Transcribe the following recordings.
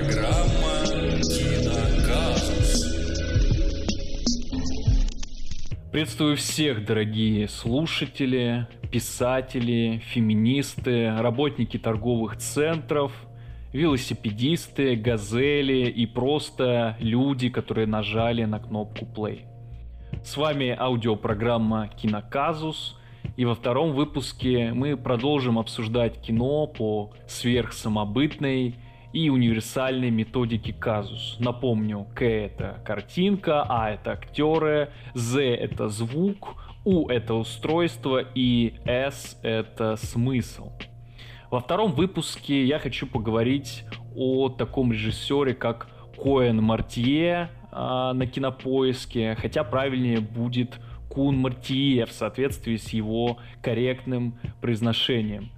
Программа «Киноказус». Приветствую всех, дорогие слушатели, писатели, феминисты, работники торговых центров, велосипедисты, газели и просто люди, которые нажали на кнопку play. С вами аудиопрограмма «Киноказус», и во втором выпуске мы продолжим обсуждать кино по сверхсамобытной и универсальной методике казус. Напомню, К это картинка, А это актеры, З это звук, У это устройство и С это смысл. Во втором выпуске я хочу поговорить о таком режиссере, как Коэн Мартье э, на кинопоиске, хотя правильнее будет Кун Мартье в соответствии с его корректным произношением.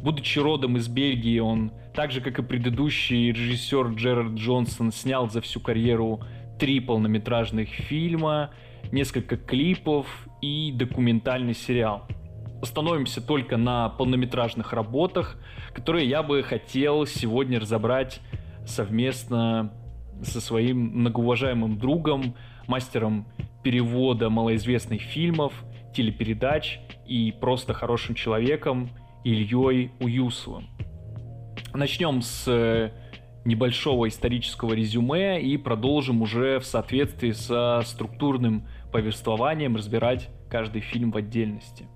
Будучи родом из Бельгии, он, так же как и предыдущий режиссер Джерард Джонсон, снял за всю карьеру три полнометражных фильма, несколько клипов и документальный сериал. Остановимся только на полнометражных работах, которые я бы хотел сегодня разобрать совместно со своим многоуважаемым другом, мастером перевода малоизвестных фильмов, телепередач и просто хорошим человеком Ильей Уюсовым. Начнем с э, небольшого исторического резюме и продолжим уже в соответствии со структурным повествованием разбирать каждый фильм в отдельности.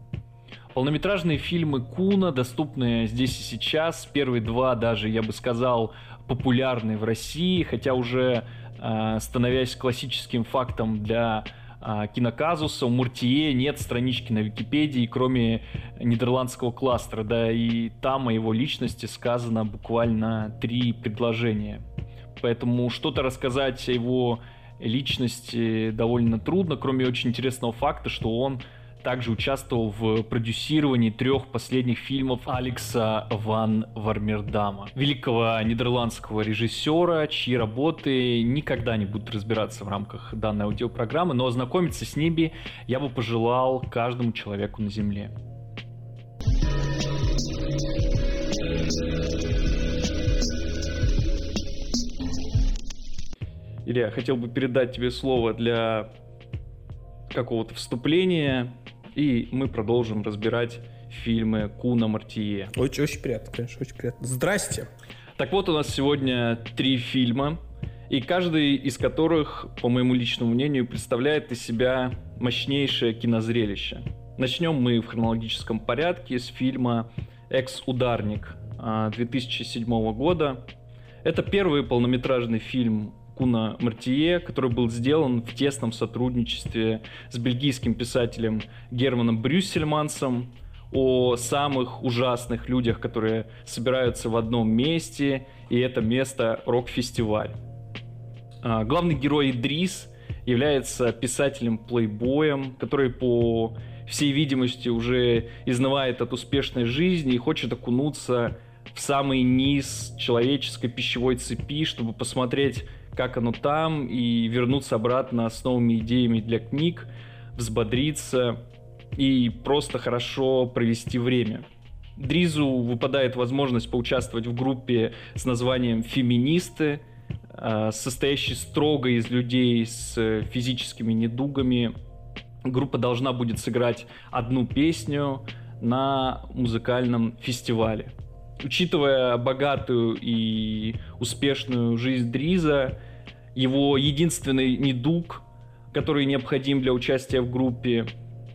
Полнометражные фильмы Куна доступны здесь и сейчас. Первые два даже, я бы сказал, популярны в России, хотя уже э, становясь классическим фактом для киноказуса, у Муртие нет странички на Википедии, кроме нидерландского кластера, да и там о его личности сказано буквально три предложения. Поэтому что-то рассказать о его личности довольно трудно, кроме очень интересного факта, что он также участвовал в продюсировании трех последних фильмов Алекса Ван Вармердама, великого нидерландского режиссера, чьи работы никогда не будут разбираться в рамках данной аудиопрограммы, но ознакомиться с ними я бы пожелал каждому человеку на Земле. Илья, хотел бы передать тебе слово для какого-то вступления, и мы продолжим разбирать фильмы Куна Мартие. Очень, очень приятно, конечно, очень приятно. Здрасте. Так вот, у нас сегодня три фильма, и каждый из которых, по моему личному мнению, представляет из себя мощнейшее кинозрелище. Начнем мы в хронологическом порядке с фильма «Экс-ударник» 2007 а, года. Это первый полнометражный фильм Куна Мартие, который был сделан в тесном сотрудничестве с бельгийским писателем Германом Брюссельмансом о самых ужасных людях, которые собираются в одном месте, и это место рок-фестиваль. А, главный герой Идрис является писателем-плейбоем, который по всей видимости уже изнывает от успешной жизни и хочет окунуться в самый низ человеческой пищевой цепи, чтобы посмотреть как оно там, и вернуться обратно с новыми идеями для книг, взбодриться и просто хорошо провести время. Дризу выпадает возможность поучаствовать в группе с названием «Феминисты», а, состоящей строго из людей с физическими недугами. Группа должна будет сыграть одну песню на музыкальном фестивале. Учитывая богатую и успешную жизнь Дриза, его единственный недуг, который необходим для участия в группе,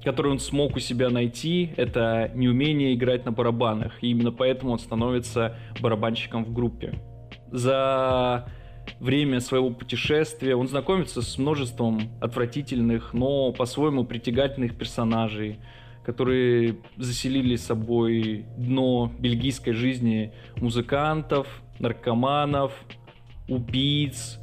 который он смог у себя найти, это неумение играть на барабанах. И именно поэтому он становится барабанщиком в группе. За время своего путешествия он знакомится с множеством отвратительных, но по-своему притягательных персонажей, которые заселили собой дно бельгийской жизни музыкантов, наркоманов, убийц,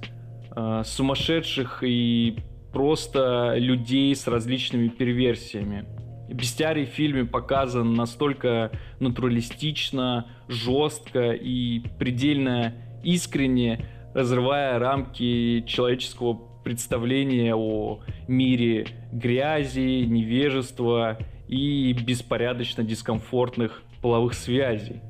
э, сумасшедших и просто людей с различными перверсиями. Бестиарий в фильме показан настолько натуралистично, жестко и предельно искренне, разрывая рамки человеческого представления о мире грязи, невежества и беспорядочно дискомфортных половых связей.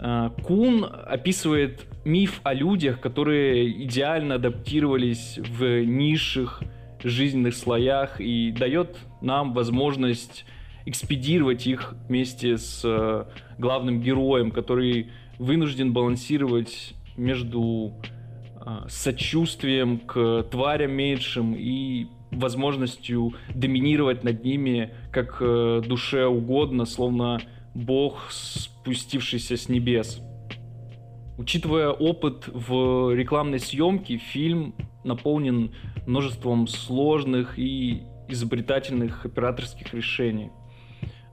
Э, Кун описывает миф о людях, которые идеально адаптировались в низших жизненных слоях и дает нам возможность экспедировать их вместе с э, главным героем, который вынужден балансировать между э, сочувствием к тварям меньшим и возможностью доминировать над ними как душе угодно, словно бог, спустившийся с небес. Учитывая опыт в рекламной съемке, фильм наполнен множеством сложных и изобретательных операторских решений.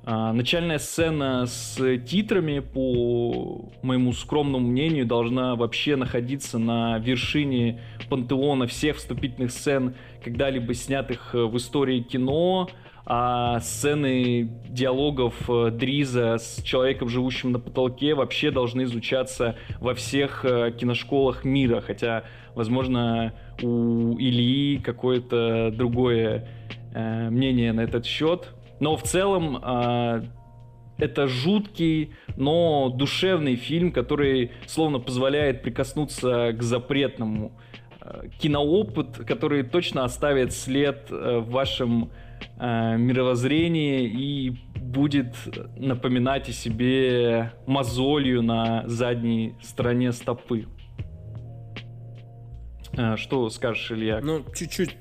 А, начальная сцена с титрами, по моему скромному мнению, должна вообще находиться на вершине пантеона всех вступительных сцен, когда-либо снятых в истории кино, а сцены диалогов э, Дриза с человеком, живущим на потолке, вообще должны изучаться во всех э, киношколах мира, хотя, возможно, у Ильи какое-то другое э, мнение на этот счет. Но в целом э, это жуткий, но душевный фильм, который словно позволяет прикоснуться к запретному. Э, киноопыт, который точно оставит след в вашем э, мировоззрении и будет напоминать о себе мозолью на задней стороне стопы. Э, что скажешь, Илья? Ну, чуть-чуть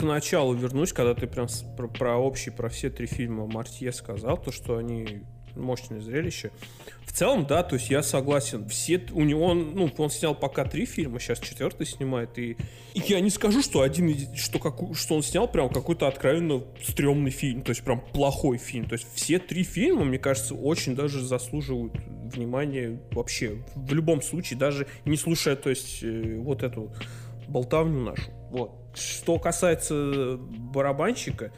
к началу вернусь, когда ты прям про, про общий, про все три фильма Мартье сказал, то, что они мощное зрелище. В целом, да, то есть я согласен. Все, у него, он, ну, он снял пока три фильма, сейчас четвертый снимает, и, и я не скажу, что один, что, как, что он снял прям какой-то откровенно стрёмный фильм, то есть прям плохой фильм. То есть все три фильма, мне кажется, очень даже заслуживают внимания вообще. В любом случае, даже не слушая, то есть, э, вот эту болтавню нашу. Вот. Что касается барабанщика,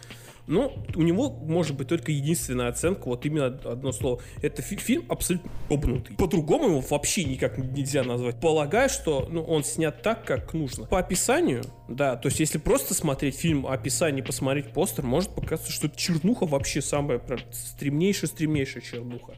ну, у него может быть только единственная оценка, вот именно одно слово. Это фи- фильм абсолютно обнутый. По-другому его вообще никак нельзя назвать. Полагаю, что ну, он снят так, как нужно. По описанию, да, то есть если просто смотреть фильм, описание, посмотреть постер, может показаться, что чернуха вообще самая прям стремнейшая-стремнейшая чернуха.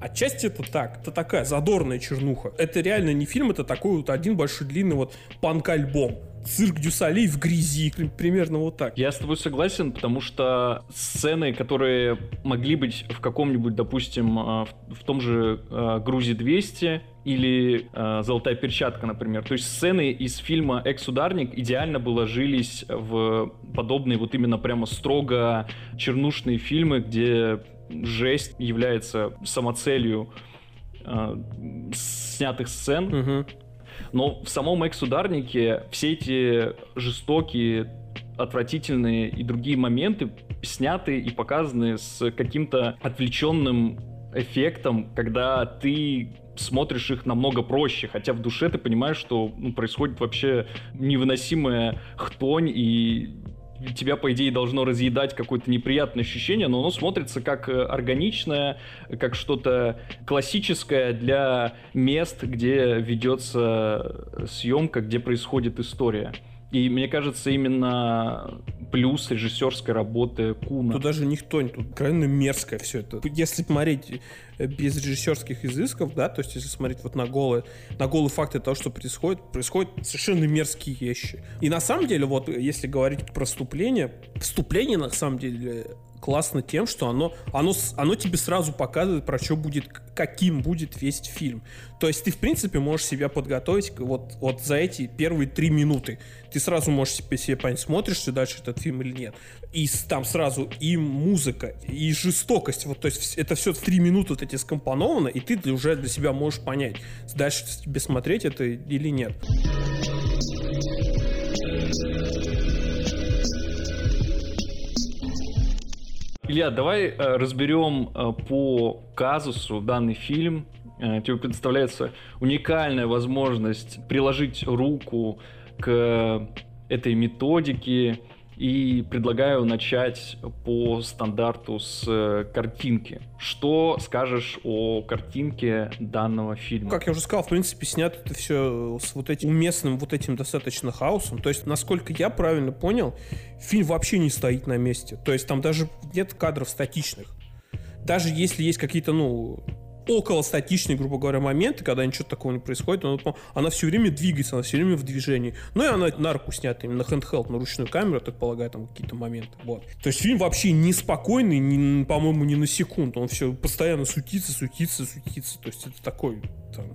Отчасти это так, это такая задорная чернуха. Это реально не фильм, это такой вот один большой длинный вот панк-альбом цирк Дюсалей в грязи, примерно вот так. Я с тобой согласен, потому что сцены, которые могли быть в каком-нибудь, допустим, а, в том же а, Грузии 200 или э, «Золотая перчатка», например. То есть сцены из фильма «Экс-ударник» идеально бы ложились в подобные вот именно прямо строго чернушные фильмы, где жесть является самоцелью э, снятых сцен. Угу. Но в самом экс-ударнике все эти жестокие, отвратительные и другие моменты сняты и показаны с каким-то отвлеченным эффектом, когда ты смотришь их намного проще, хотя в душе ты понимаешь, что ну, происходит вообще невыносимая хтонь и тебя, по идее, должно разъедать какое-то неприятное ощущение, но оно смотрится как э, органичное, как что-то классическое для мест, где ведется съемка, где происходит история. И мне кажется, именно плюс режиссерской работы Куна. Тут даже никто, тут крайне мерзкое все это. Если смотреть э, без режиссерских изысков, да, то есть если смотреть вот на голые, на голые факты того, что происходит, происходят совершенно мерзкие вещи. И на самом деле, вот если говорить про вступление, вступление на самом деле классно тем, что оно, оно, оно тебе сразу показывает, про что будет, каким будет весь фильм. То есть ты, в принципе, можешь себя подготовить вот, вот за эти первые три минуты. Ты сразу можешь себе, себе понять, смотришь ты дальше этот фильм или нет. И там сразу и музыка, и жестокость. Вот, то есть это все в три минуты вот эти скомпоновано, и ты уже для себя можешь понять, дальше тебе смотреть это или нет. Илья, давай э, разберем э, по казусу данный фильм. Э, тебе предоставляется уникальная возможность приложить руку к этой методике и предлагаю начать по стандарту с э, картинки. Что скажешь о картинке данного фильма? Как я уже сказал, в принципе, снято это все с вот этим уместным, вот этим достаточно хаосом. То есть, насколько я правильно понял, фильм вообще не стоит на месте. То есть, там даже нет кадров статичных. Даже если есть какие-то, ну, около статичные, грубо говоря, моменты, когда ничего такого не происходит, она, она все время двигается, она все время в движении. Ну и она на руку снята именно handheld, на ручную камеру, так полагаю, там какие-то моменты. Вот. То есть фильм вообще неспокойный, не, по-моему, ни на секунду. Он все постоянно сутится, сутится, сутится. То есть это такой там,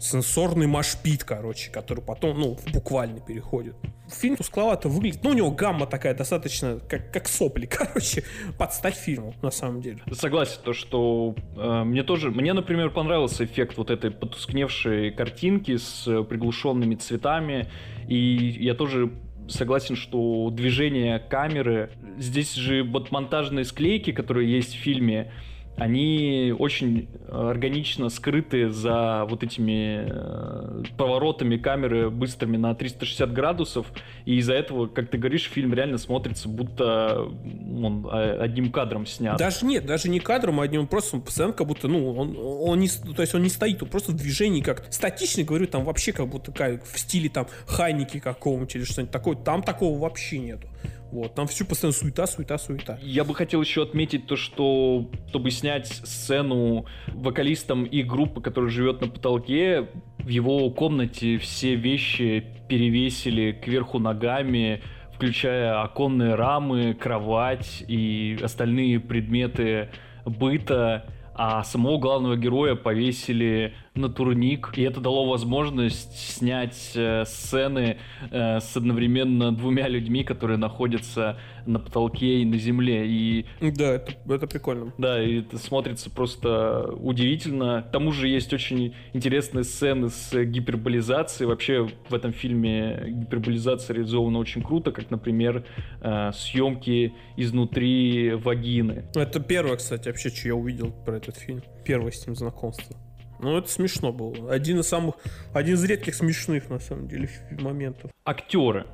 сенсорный машпит, короче, который потом, ну, буквально переходит. Фильм тускловато выглядит, ну, у него гамма такая достаточно, как, как сопли, короче, подстать фильму, на самом деле. Согласен, то, что э, мне тоже, мне, например, понравился эффект вот этой потускневшей картинки с приглушенными цветами, и я тоже согласен, что движение камеры, здесь же вот монтажные склейки, которые есть в фильме, они очень органично скрыты за вот этими э, поворотами камеры быстрыми на 360 градусов, и из-за этого, как ты говоришь, фильм реально смотрится, будто он одним кадром снят. Даже нет, даже не кадром, а одним, просто постоянно как будто, ну, он, он не, то есть он не стоит, он просто в движении как статичный, говорю, там вообще как будто как в стиле там Хайники какого-нибудь или что-нибудь такое, там такого вообще нету. Вот, там все постоянно суета, суета, суета. Я бы хотел еще отметить то, что чтобы снять сцену вокалистом и группы, которая живет на потолке, в его комнате все вещи перевесили кверху ногами, включая оконные рамы, кровать и остальные предметы быта а самого главного героя повесили на турник, и это дало возможность снять э, сцены э, с одновременно двумя людьми, которые находятся на потолке и на земле. И... Да, это, это прикольно. Да, и это смотрится просто удивительно. К тому же есть очень интересные сцены с гиперболизацией. Вообще в этом фильме гиперболизация реализована очень круто, как, например, э, съемки изнутри вагины. Это первое, кстати, вообще, что я увидел про этот фильм. Первое с ним знакомство. Ну, это смешно было. Один из самых, один из редких смешных, на самом деле, моментов. Актеры.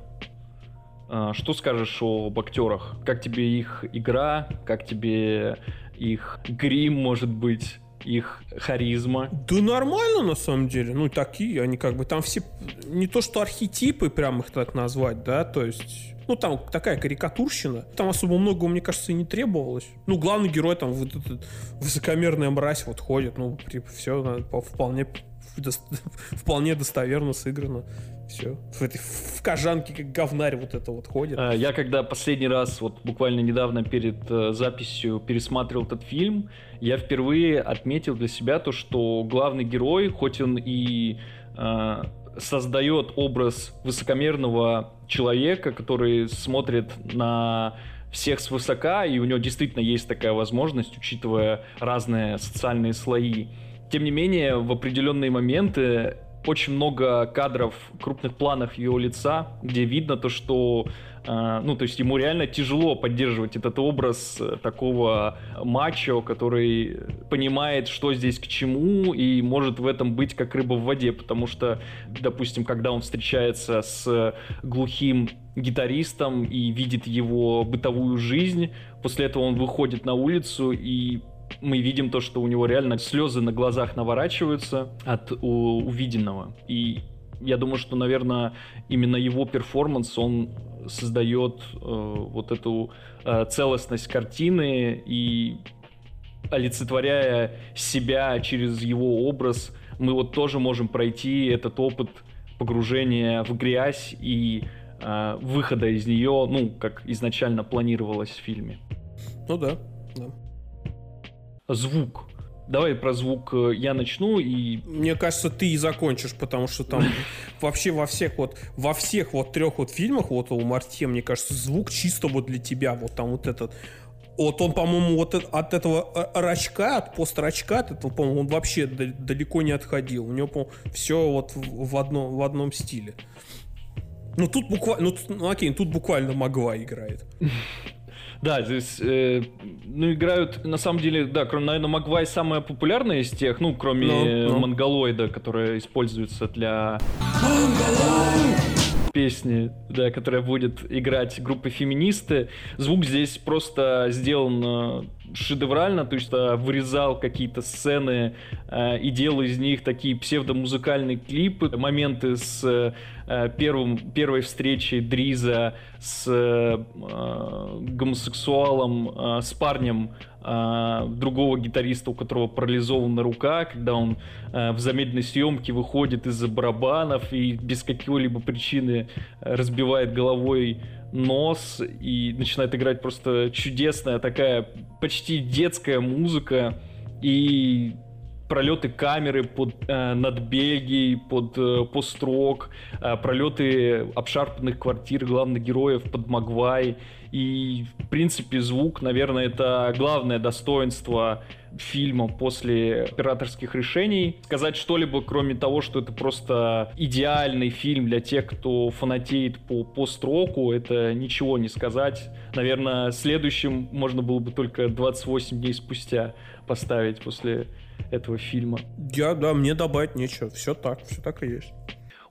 А, что скажешь об актерах? Как тебе их игра? Как тебе их грим, может быть? их харизма. Да нормально, на самом деле. Ну, такие, они как бы там все... Не то, что архетипы, прям их так назвать, да, то есть... Ну, там такая карикатурщина. Там особо много, мне кажется, и не требовалось. Ну, главный герой там вот этот высокомерная мразь вот ходит. Ну, все вполне, вполне достоверно сыграно. Все. В этой в кожанке как говнарь вот это вот ходит. А, я когда последний раз, вот буквально недавно перед э, записью пересматривал этот фильм, я впервые отметил для себя то, что главный герой, хоть он и э, создает образ высокомерного человека, который смотрит на всех свысока, и у него действительно есть такая возможность, учитывая разные социальные слои. Тем не менее, в определенные моменты очень много кадров, крупных планов его лица, где видно то, что ну, то есть ему реально тяжело поддерживать этот образ э, такого мачо, который понимает, что здесь к чему, и может в этом быть как рыба в воде, потому что, допустим, когда он встречается с глухим гитаристом и видит его бытовую жизнь, после этого он выходит на улицу и мы видим то, что у него реально слезы на глазах наворачиваются от увиденного. И я думаю, что, наверное, именно его перформанс, он создает э, вот эту э, целостность картины и олицетворяя себя через его образ, мы вот тоже можем пройти этот опыт погружения в грязь и э, выхода из нее, ну, как изначально планировалось в фильме. Ну да, да звук. Давай про звук э, я начну и... Мне кажется, ты и закончишь, потому что там вообще во всех вот, во всех вот трех вот фильмах вот у Мартье, мне кажется, звук чисто вот для тебя, вот там вот этот вот он, по-моему, вот от этого э, рачка, от пострачка, от этого, по-моему, он вообще далеко не отходил. У него, по все вот в одном, в одном стиле. Ну тут буквально, ну, ну окей, тут буквально Магва играет. Да, здесь, э, ну, играют, на самом деле, да, кроме, наверное, Магвай самая популярная из тех, ну, кроме no. Ну. Монголоида, которая используется для... песни, да, которая будет играть группа феминисты. Звук здесь просто сделан, шедеврально, то есть а, вырезал какие-то сцены э, и делал из них такие псевдомузыкальные клипы, моменты с э, первым, первой встречей Дриза с э, гомосексуалом, э, с парнем э, другого гитариста, у которого парализована рука, когда он э, в замедленной съемке выходит из-за барабанов и без какой-либо причины разбивает головой нос и начинает играть просто чудесная такая почти детская музыка. И пролеты камеры под, э, над Бельгией, под э, пост-рок, э, пролеты обшарпанных квартир главных героев под Магвай. И, в принципе, звук, наверное, это главное достоинство фильма после операторских решений. Сказать что-либо, кроме того, что это просто идеальный фильм для тех, кто фанатеет по пост-року, это ничего не сказать. Наверное, следующим можно было бы только 28 дней спустя поставить после этого фильма. Я, да, мне добавить нечего. Все так, все так и есть.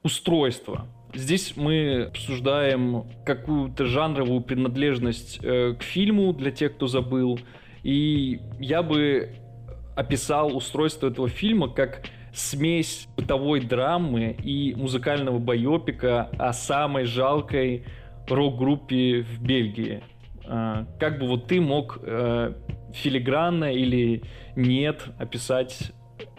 Устройство. Здесь мы обсуждаем какую-то жанровую принадлежность э, к фильму для тех, кто забыл. И я бы описал устройство этого фильма как смесь бытовой драмы и музыкального байопика о самой жалкой рок-группе в Бельгии. А, как бы вот ты мог э, филигранно или нет описать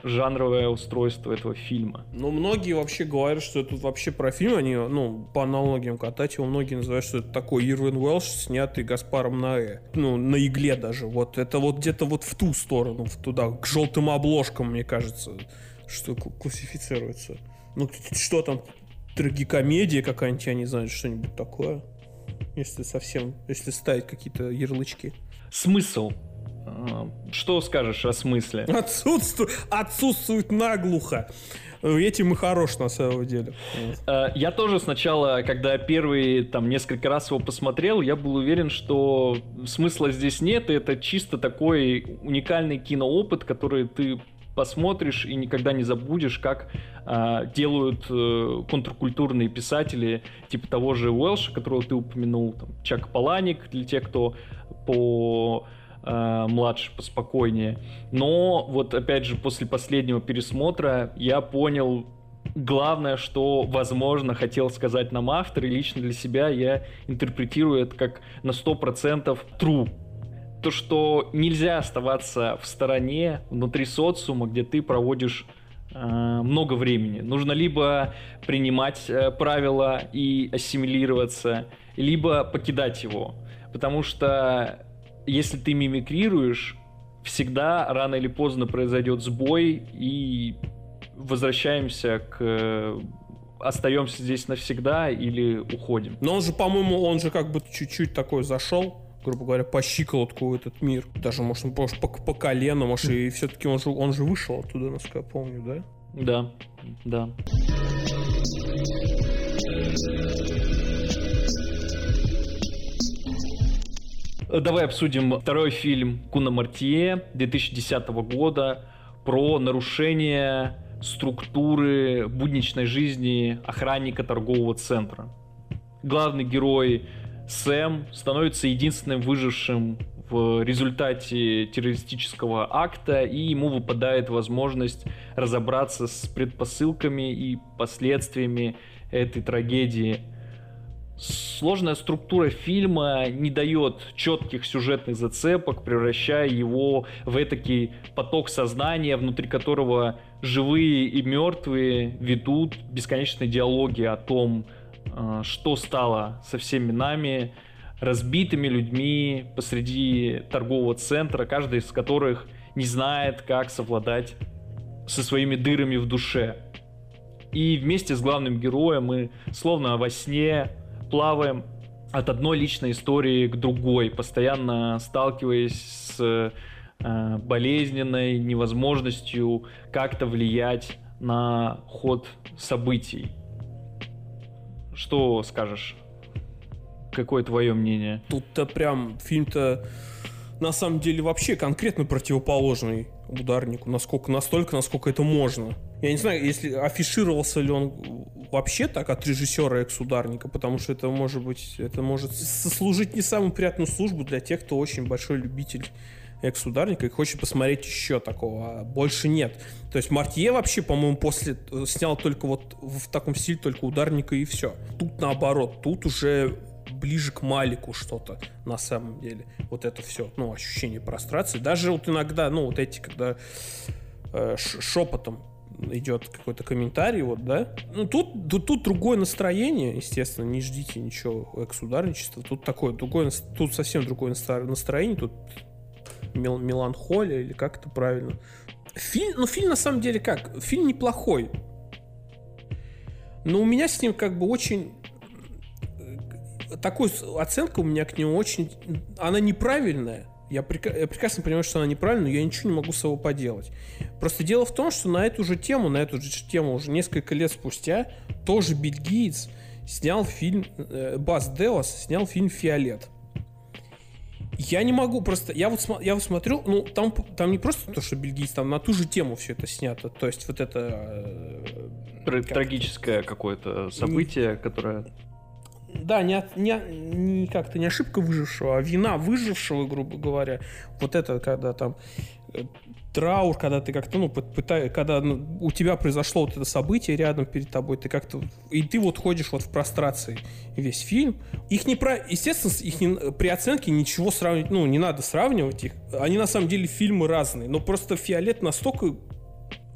жанровое устройство этого фильма. Ну, многие вообще говорят, что это вообще про фильм, они, ну, по аналогиям катать его, многие называют, что это такой Ирвин Уэлш, снятый Гаспаром Наэ. Ну, на игле даже. Вот это вот где-то вот в ту сторону, в туда, к желтым обложкам, мне кажется, что классифицируется. Ну, что там, трагикомедия какая-нибудь, я не знаю, что-нибудь такое. Если совсем, если ставить какие-то ярлычки. Смысл что скажешь о смысле? Отсутствует, отсутствует наглухо. Этим и хорош на самом деле. А, я тоже сначала, когда первый там несколько раз его посмотрел, я был уверен, что смысла здесь нет, и это чисто такой уникальный киноопыт, который ты посмотришь и никогда не забудешь, как э, делают э, контркультурные писатели, типа того же Уэлша, которого ты упомянул, там, Чак Паланик, для тех, кто по э, младше, поспокойнее. Но вот опять же после последнего пересмотра я понял главное, что, возможно, хотел сказать нам автор, и лично для себя я интерпретирую это как на 100% true. То, что нельзя оставаться в стороне, внутри социума, где ты проводишь э, много времени. Нужно либо принимать э, правила и ассимилироваться, либо покидать его. Потому что если ты мимикрируешь, всегда рано или поздно произойдет сбой, и возвращаемся к остаемся здесь навсегда или уходим. Но он же, по-моему, он же как бы чуть-чуть такой зашел, грубо говоря, по щиколотку в этот мир. Даже, может, может по, по колено, может, и все-таки он же, он же вышел оттуда, насколько я помню, да? Да, да. Давай обсудим второй фильм Куна Мартье 2010 года про нарушение структуры будничной жизни охранника торгового центра. Главный герой Сэм становится единственным выжившим в результате террористического акта, и ему выпадает возможность разобраться с предпосылками и последствиями этой трагедии – Сложная структура фильма не дает четких сюжетных зацепок, превращая его в этакий поток сознания, внутри которого живые и мертвые ведут бесконечные диалоги о том, э, что стало со всеми нами, разбитыми людьми посреди торгового центра, каждый из которых не знает, как совладать со своими дырами в душе. И вместе с главным героем мы словно во сне плаваем от одной личной истории к другой, постоянно сталкиваясь с э, болезненной невозможностью как-то влиять на ход событий. Что скажешь? Какое твое мнение? Тут-то прям фильм-то на самом деле вообще конкретно противоположный ударнику, насколько настолько, насколько это можно. Я не знаю, если афишировался ли он вообще так от режиссера экс-ударника, потому что это может быть, это может сослужить не самую приятную службу для тех, кто очень большой любитель экс-ударника и хочет посмотреть еще такого, а больше нет. То есть Мартье вообще, по-моему, после э, снял только вот в таком стиле только ударника и все. Тут наоборот, тут уже ближе к Малику что-то на самом деле. Вот это все, ну, ощущение прострации. Даже вот иногда, ну, вот эти, когда э, шепотом идет какой-то комментарий, вот, да. Ну, тут, тут, тут другое настроение, естественно, не ждите ничего экс-ударничества. Тут такое, другое, тут совсем другое настроение, тут мел, меланхолия, или как это правильно. Фильм, ну, фильм на самом деле как? Фильм неплохой. Но у меня с ним как бы очень э, такой оценка у меня к нему очень... Она неправильная, я, прек... я прекрасно понимаю, что она неправильная, но я ничего не могу с собой поделать. Просто дело в том, что на эту же тему, на эту же тему уже несколько лет спустя тоже Билл Гейтс снял фильм, э, Бас Делос снял фильм «Фиолет». Я не могу просто, я вот, я вот смотрю, ну там, там не просто то, что Гейтс, там на ту же тему все это снято, то есть вот это... Э, Трагическое какое-то событие, не... которое да, не, не, не как-то не ошибка выжившего, а вина выжившего, грубо говоря. Вот это, когда там э, траур, когда ты как-то, ну, пытаешь, когда ну, у тебя произошло вот это событие рядом перед тобой, ты как-то, и ты вот ходишь вот в прострации весь фильм. Их не про, естественно, их не, при оценке ничего сравнивать, ну, не надо сравнивать их. Они на самом деле фильмы разные, но просто «Фиолет» настолько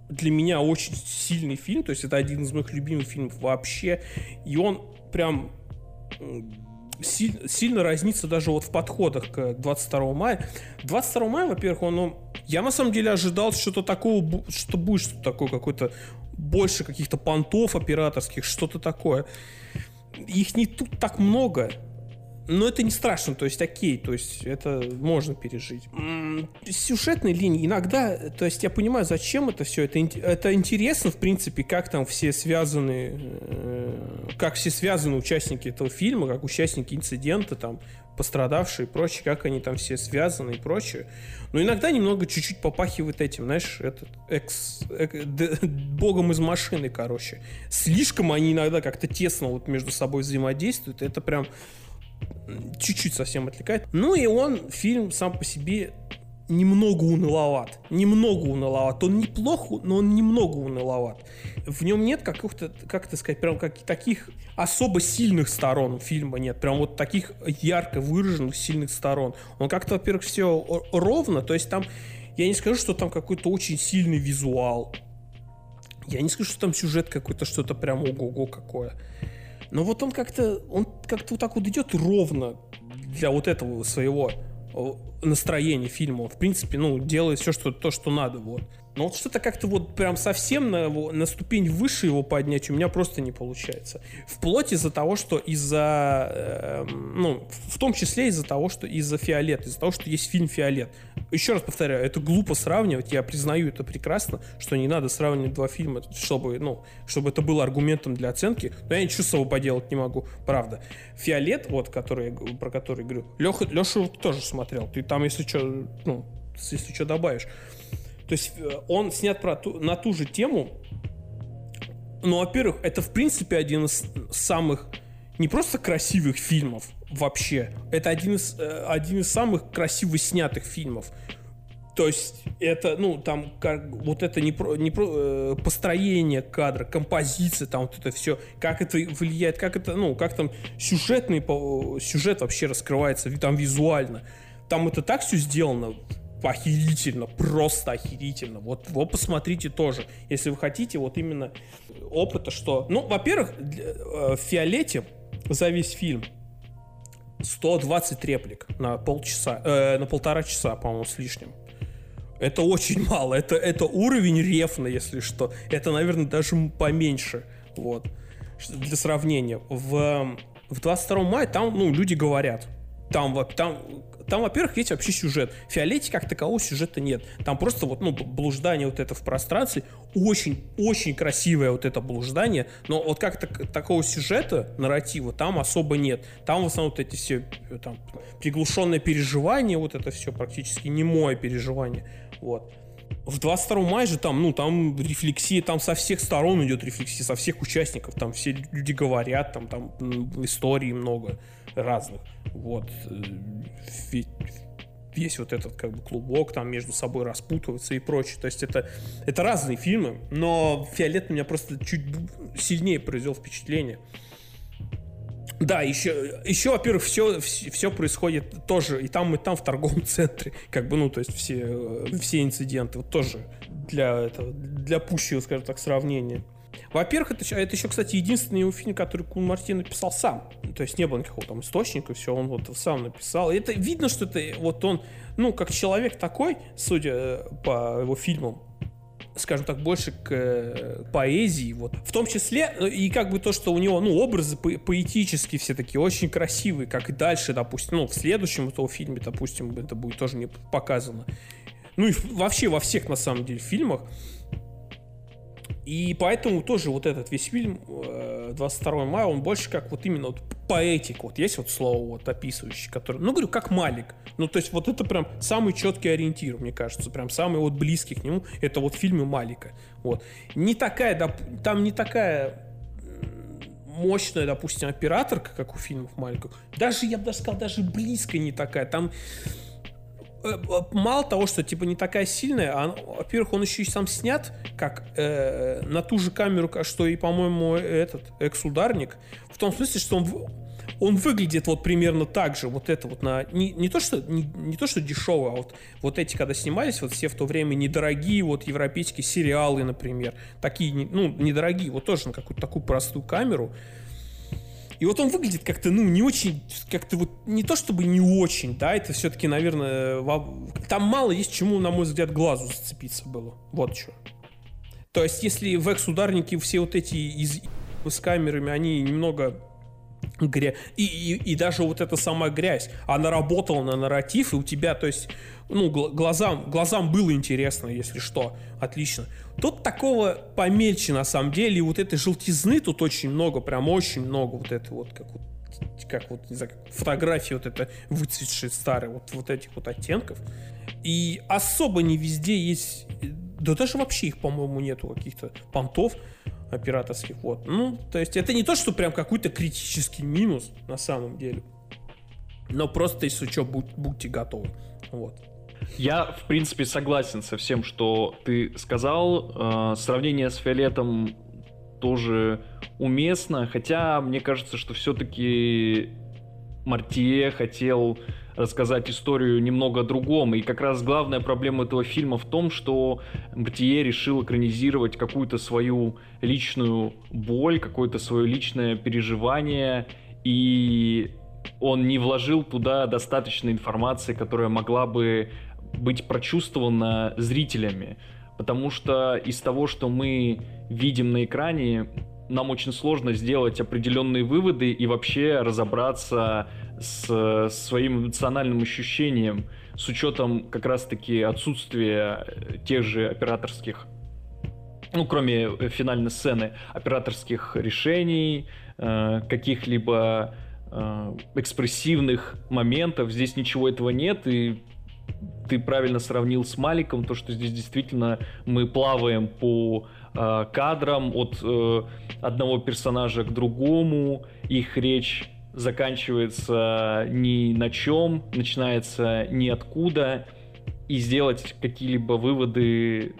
для меня очень сильный фильм, то есть это один из моих любимых фильмов вообще, и он прям силь, сильно разнится даже вот в подходах к 22 мая. 22 мая, во-первых, он, ну, я на самом деле ожидал что-то такого, что будет что-то такое, какой-то больше каких-то понтов операторских, что-то такое. Их не тут так много. Но это не страшно, то есть окей, то есть это можно пережить. Сюжетные линии иногда, то есть я понимаю, зачем это все, это, это интересно, в принципе, как там все связаны, э, как все связаны участники этого фильма, как участники инцидента, там, пострадавшие и прочее, как они там все связаны и прочее. Но иногда немного чуть-чуть попахивает этим, знаешь, этот экс, эк, д, богом из машины, короче. Слишком они иногда как-то тесно вот между собой взаимодействуют, это прям чуть-чуть совсем отвлекает. Ну и он, фильм сам по себе немного уныловат. Немного уныловат. Он неплох, но он немного уныловат. В нем нет каких-то, как это сказать, прям как, таких особо сильных сторон фильма нет. Прям вот таких ярко выраженных сильных сторон. Он как-то, во-первых, все ровно. То есть там, я не скажу, что там какой-то очень сильный визуал. Я не скажу, что там сюжет какой-то, что-то прям ого-го какое. Но вот он как-то, он как-то вот так вот идет ровно для вот этого своего настроения фильма. Он, в принципе, ну, делает все, что, то, что надо, вот. Но вот что-то как-то вот прям совсем на, на ступень выше его поднять у меня просто не получается. Вплоть из-за того, что из-за... Э, ну, в том числе из-за того, что из-за «Фиолет», из-за того, что есть фильм «Фиолет». Еще раз повторяю, это глупо сравнивать, я признаю это прекрасно, что не надо сравнивать два фильма, чтобы, ну, чтобы это было аргументом для оценки, но я ничего с собой поделать не могу, правда. «Фиолет», вот, который, про который говорю, Леха, Леша тоже смотрел, ты там, если что, ну, если что добавишь. То есть э, он снят про ту, на ту же тему. Но, во-первых, это в принципе один из самых не просто красивых фильмов вообще. Это один из, э, один из самых красиво снятых фильмов. То есть это, ну, там, как, вот это не про, не про э, построение кадра, композиция, там вот это все, как это влияет, как это, ну, как там сюжетный, сюжет вообще раскрывается, там визуально. Там это так все сделано, охерительно, просто охерительно. Вот, вот посмотрите тоже, если вы хотите вот именно опыта, что... Ну, во-первых, э, в «Фиолете» за весь фильм 120 реплик на полчаса, э, на полтора часа, по-моему, с лишним. Это очень мало. Это, это уровень рефна, если что. Это, наверное, даже поменьше. Вот. Для сравнения. В, в 22 мая там, ну, люди говорят. Там, там там, во-первых, есть вообще сюжет. В Фиолете как такового сюжета нет. Там просто вот, ну, блуждание вот это в пространстве. Очень-очень красивое вот это блуждание. Но вот как так, такого сюжета, нарратива там особо нет. Там в основном вот эти все э, там приглушенное переживание, вот это все практически немое переживание. Вот. В 22 мая же там, ну, там рефлексия, там со всех сторон идет рефлексия, со всех участников, там все люди говорят, там, там истории много разных. Вот. весь вот этот как бы клубок там между собой распутывается и прочее. То есть это, это разные фильмы, но «Фиолет» меня просто чуть сильнее произвел впечатление. Да, еще, еще во-первых, все, все происходит тоже и там, и там в торговом центре. Как бы, ну, то есть все, все инциденты вот тоже для, этого, для пущего, скажем так, сравнения. Во-первых, это, это еще, кстати, единственный его фильм, который Кун Марти написал сам. То есть не было никакого там источника, все, он вот сам написал. И это видно, что это вот он, ну, как человек такой, судя э, по его фильмам, скажем так, больше к э, поэзии, вот. В том числе, э, и как бы то, что у него, ну, образы по поэтические все такие, очень красивые, как и дальше, допустим, ну, в следующем этого фильме, допустим, это будет тоже не показано. Ну, и вообще во всех, на самом деле, фильмах. И поэтому тоже вот этот весь фильм 22 э, мая, он больше как вот именно вот поэтик, вот есть вот слово вот описывающее, которое, ну говорю, как Малик. Ну то есть вот это прям самый четкий ориентир, мне кажется, прям самый вот близкий к нему, это вот фильмы Малика. Вот. Не такая, там не такая мощная, допустим, операторка, как у фильмов Малика. Даже, я бы даже сказал, даже близко не такая. Там мало того, что типа не такая сильная, а, во-первых, он еще и сам снят как э, на ту же камеру, что и, по-моему, этот экс-ударник. В том смысле, что он он выглядит вот примерно так же, вот это вот на не, не то что не, не то что дешевый, а вот вот эти когда снимались вот все в то время недорогие вот европейские сериалы, например, такие ну недорогие, вот тоже на какую-то такую простую камеру, и вот он выглядит как-то, ну, не очень, как-то вот, не то чтобы не очень, да, это все-таки, наверное, там мало есть чему, на мой взгляд, глазу зацепиться было. Вот что. То есть, если в экс-ударнике все вот эти из, с камерами, они немного грязь. И, и, и даже вот эта сама грязь, она работала на нарратив, и у тебя, то есть, ну, глазам, глазам было интересно, если что. Отлично. Тут такого помельче, на самом деле, и вот этой желтизны тут очень много, прям очень много вот это вот, как вот как вот, не знаю, фотографии вот это выцветшие старые, вот, вот этих вот оттенков. И особо не везде есть, да даже вообще их, по-моему, нету каких-то понтов операторских. Вот. Ну, то есть это не то, что прям какой-то критический минус на самом деле. Но просто, если что, будь, будьте готовы. Вот. Я, в принципе, согласен со всем, что ты сказал. Э, сравнение с Фиолетом тоже уместно, хотя мне кажется, что все-таки Мартье хотел рассказать историю немного о другом. И как раз главная проблема этого фильма в том, что Мартье решил экранизировать какую-то свою личную боль, какое-то свое личное переживание, и он не вложил туда достаточно информации, которая могла бы быть прочувствована зрителями. Потому что из того, что мы видим на экране, нам очень сложно сделать определенные выводы и вообще разобраться с своим эмоциональным ощущением, с учетом как раз-таки отсутствия тех же операторских, ну, кроме финальной сцены, операторских решений, э, каких-либо э, экспрессивных моментов. Здесь ничего этого нет, и ты правильно сравнил с Маликом, то, что здесь действительно мы плаваем по э, кадрам от э, одного персонажа к другому, их речь заканчивается ни на чем, начинается ниоткуда, и сделать какие-либо выводы,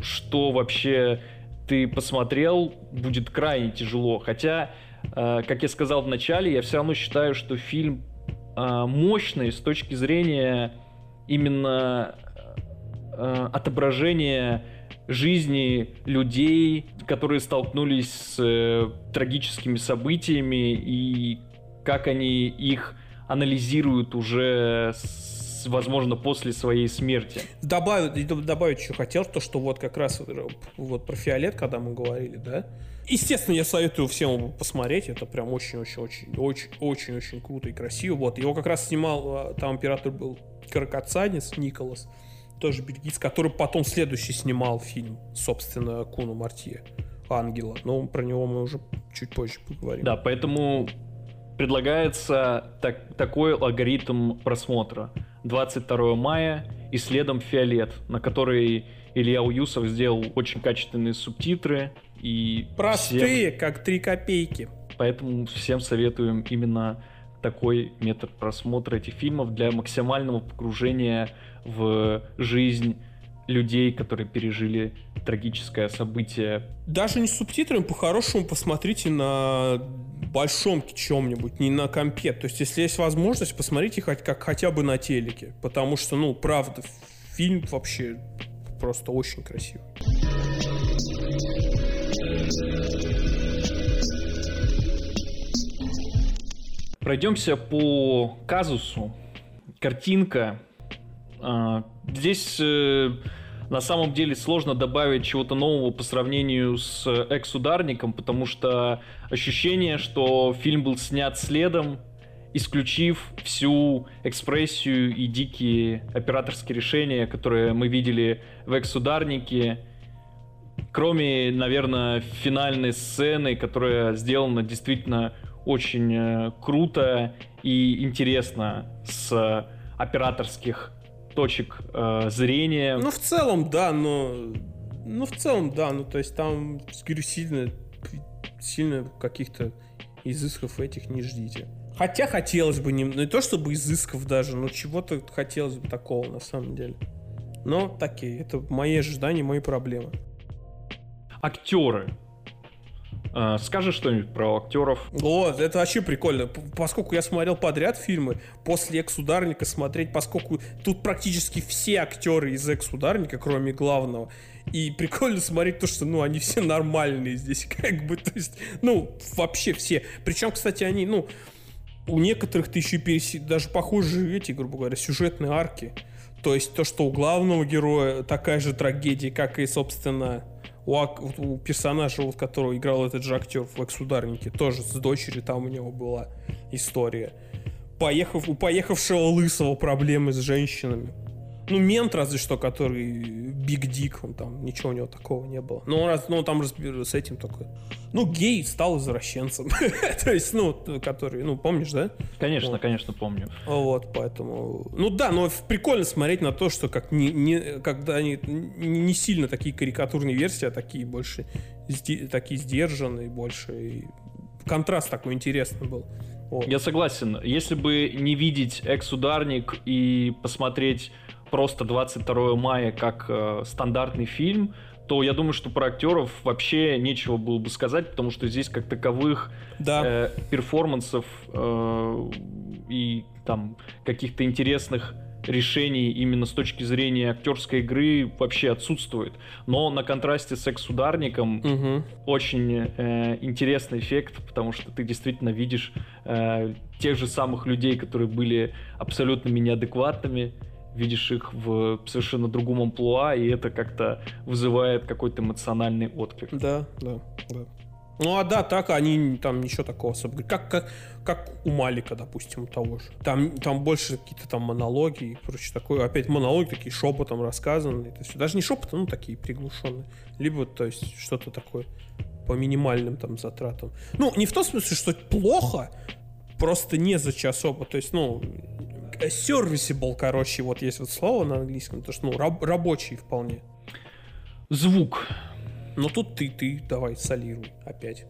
что вообще ты посмотрел, будет крайне тяжело. Хотя, э, как я сказал в начале, я все равно считаю, что фильм э, мощный с точки зрения именно э, отображения жизни людей, которые столкнулись с э, трагическими событиями и как они их анализируют уже с, возможно после своей смерти. Добавить, добавить еще хотел то, что вот как раз вот про Фиолет, когда мы говорили, да, Естественно, я советую всем посмотреть. Это прям очень-очень-очень-очень-очень круто и красиво. Вот, его как раз снимал, а, там оператор был каракацанец Николас, тоже бельгиец, который потом следующий снимал фильм, собственно, Куну Мартье, Ангела. Но про него мы уже чуть позже поговорим. Да, поэтому предлагается так, такой алгоритм просмотра. 22 мая и следом «Фиолет», на который Илья Уюсов сделал очень качественные субтитры. И Простые, всем... как три копейки. Поэтому всем советуем именно такой метод просмотра этих фильмов для максимального погружения в жизнь людей, которые пережили трагическое событие. Даже не с субтитрами, по-хорошему посмотрите на большом чем-нибудь, не на компе. То есть, если есть возможность, посмотрите хоть, как хотя бы на телеке. Потому что, ну, правда, фильм вообще просто очень красивый. Пройдемся по казусу. Картинка. А, здесь э, на самом деле сложно добавить чего-то нового по сравнению с «Экс-ударником», потому что ощущение, что фильм был снят следом, исключив всю экспрессию и дикие операторские решения, которые мы видели в «Экс-ударнике», кроме, наверное, финальной сцены, которая сделана действительно очень э, круто и интересно с операторских точек э, зрения. Ну, в целом, да, но... Ну, в целом, да, ну, то есть там, говорю, сильно, сильно каких-то изысков этих не ждите. Хотя хотелось бы, не, ну, не то чтобы изысков даже, но чего-то хотелось бы такого на самом деле. Но такие, это мои ожидания, мои проблемы. Актеры. А, скажи что-нибудь про актеров. О, это вообще прикольно. Поскольку я смотрел подряд фильмы, после «Экс-ударника» смотреть, поскольку тут практически все актеры из «Экс-ударника», кроме главного, и прикольно смотреть то, что, ну, они все нормальные здесь, как бы, то есть, ну, вообще все. Причем, кстати, они, ну, у некоторых ты еще переси... даже похожие эти, грубо говоря, сюжетные арки. То есть то, что у главного героя такая же трагедия, как и, собственно, у, у персонажа, вот, которого играл этот же актер в «Экс-ударнике», тоже с дочерью там у него была история. Поехав, у поехавшего лысого проблемы с женщинами. Ну, мент разве что, который Биг Дик, он там, ничего у него такого не было. Но он, раз, ну, он там с этим только... Ну, гей стал извращенцем. То есть, ну, который, ну, помнишь, да? Конечно, вот. конечно, помню. Вот, поэтому... Ну да, но прикольно смотреть на то, что как не, не, когда они не сильно такие карикатурные версии, а такие больше такие сдержанные, больше и контраст такой интересный был. Вот. Я согласен. Если бы не видеть экс-ударник и посмотреть просто 22 мая как э, стандартный фильм, то я думаю, что про актеров вообще нечего было бы сказать, потому что здесь как таковых да. э, перформансов э, и там каких-то интересных решений именно с точки зрения актерской игры вообще отсутствует. Но на контрасте с экс-ударником угу. очень э, интересный эффект, потому что ты действительно видишь э, тех же самых людей, которые были абсолютно неадекватными, видишь их в совершенно другом амплуа, и это как-то вызывает какой-то эмоциональный отклик. Да, да, да. Ну а да, так они там ничего такого особо. Как, как, как у Малика, допустим, того же. Там, там больше какие-то там монологи и прочее такое. Опять монологи такие шепотом рассказанные. То есть, даже не шепотом, ну такие приглушенные. Либо, то есть, что-то такое по минимальным там затратам. Ну, не в том смысле, что плохо, просто не за час особо. То есть, ну, serviceable, короче, вот есть вот слово на английском, то что, ну, раб, рабочий вполне. Звук. Но тут ты, ты, давай, солируй опять.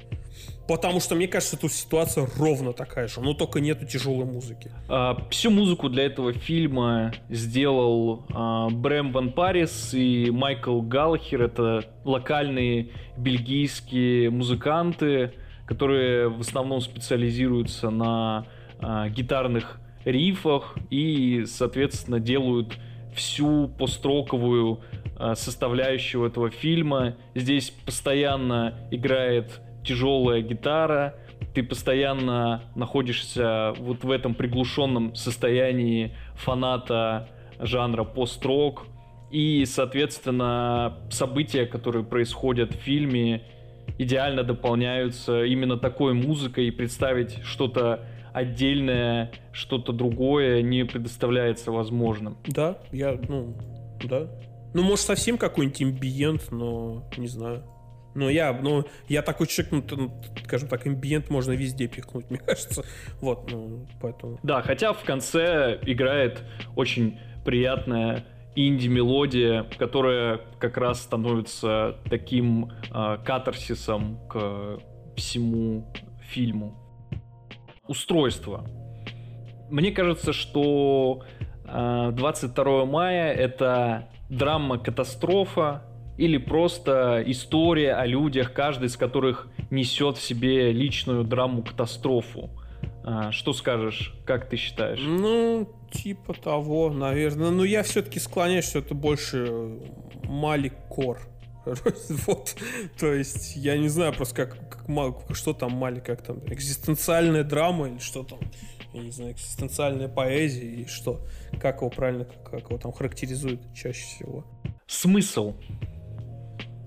Потому что, мне кажется, тут ситуация ровно такая же, но только нету тяжелой музыки. А, всю музыку для этого фильма сделал а, Брэм Ван Парис и Майкл Галлахер. Это локальные бельгийские музыканты, которые в основном специализируются на а, гитарных рифах и, соответственно, делают всю построковую э, составляющую этого фильма. Здесь постоянно играет тяжелая гитара, ты постоянно находишься вот в этом приглушенном состоянии фаната жанра пост-рок, и, соответственно, события, которые происходят в фильме, идеально дополняются именно такой музыкой, и представить что-то отдельное что-то другое не предоставляется возможным. Да, я, ну, да. Ну, может, совсем какой-нибудь имбиент, но не знаю. Но я, ну, я такой человек, ну, скажем так, имбиент можно везде пихнуть, мне кажется. Вот, ну, поэтому... Да, хотя в конце играет очень приятная инди-мелодия, которая как раз становится таким э, катарсисом к всему фильму устройство. Мне кажется, что 22 мая это драма-катастрофа или просто история о людях, каждый из которых несет в себе личную драму-катастрофу. А, что скажешь, как ты считаешь? Ну, типа того, наверное. Но я все-таки склоняюсь, что это больше Малик Кор. Вот, то есть, я не знаю просто, как, как что там Мали, как там, экзистенциальная драма или что там, я не знаю, экзистенциальная поэзия и что, как его правильно, как его там характеризуют чаще всего. Смысл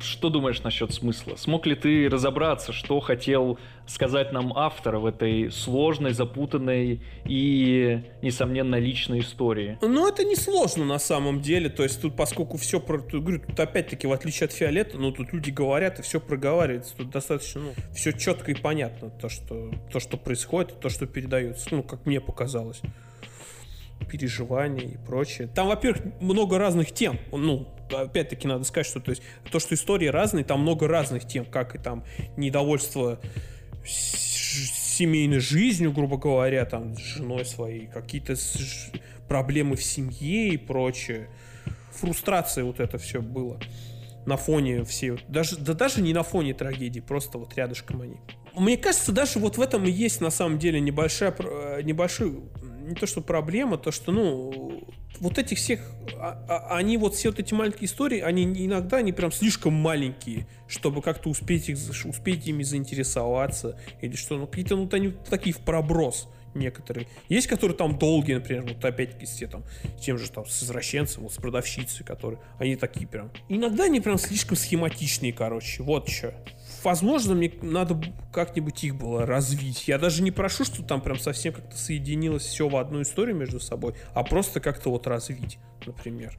что думаешь насчет смысла? Смог ли ты разобраться, что хотел сказать нам автор в этой сложной, запутанной и, несомненно, личной истории? Ну, это не сложно на самом деле. То есть тут, поскольку все про... Говорю, тут опять-таки, в отличие от Фиолета, ну, тут люди говорят и все проговаривается. Тут достаточно, ну, все четко и понятно. То, что, то, что происходит, то, что передается. Ну, как мне показалось переживания и прочее. Там, во-первых, много разных тем. Ну, опять-таки надо сказать, что то есть то, что истории разные, там много разных тем, как и там недовольство семейной жизнью, грубо говоря, там с женой своей, какие-то проблемы в семье и прочее. Фрустрация вот это все было на фоне всей, даже, да даже не на фоне трагедии, просто вот рядышком они. Мне кажется, даже вот в этом и есть на самом деле небольшая, э, небольшой не то что проблема, то что, ну, вот этих всех, а, а, они вот все вот эти маленькие истории, они иногда, они прям слишком маленькие, чтобы как-то успеть, их, успеть ими заинтересоваться, или что, ну, какие-то, ну, они такие в проброс некоторые. Есть, которые там долгие, например, вот опять-таки все там, тем же там с извращенцем, вот с продавщицей, которые, они такие прям. Иногда они прям слишком схематичные, короче, вот что возможно, мне надо как-нибудь их было развить. Я даже не прошу, что там прям совсем как-то соединилось все в одну историю между собой, а просто как-то вот развить, например.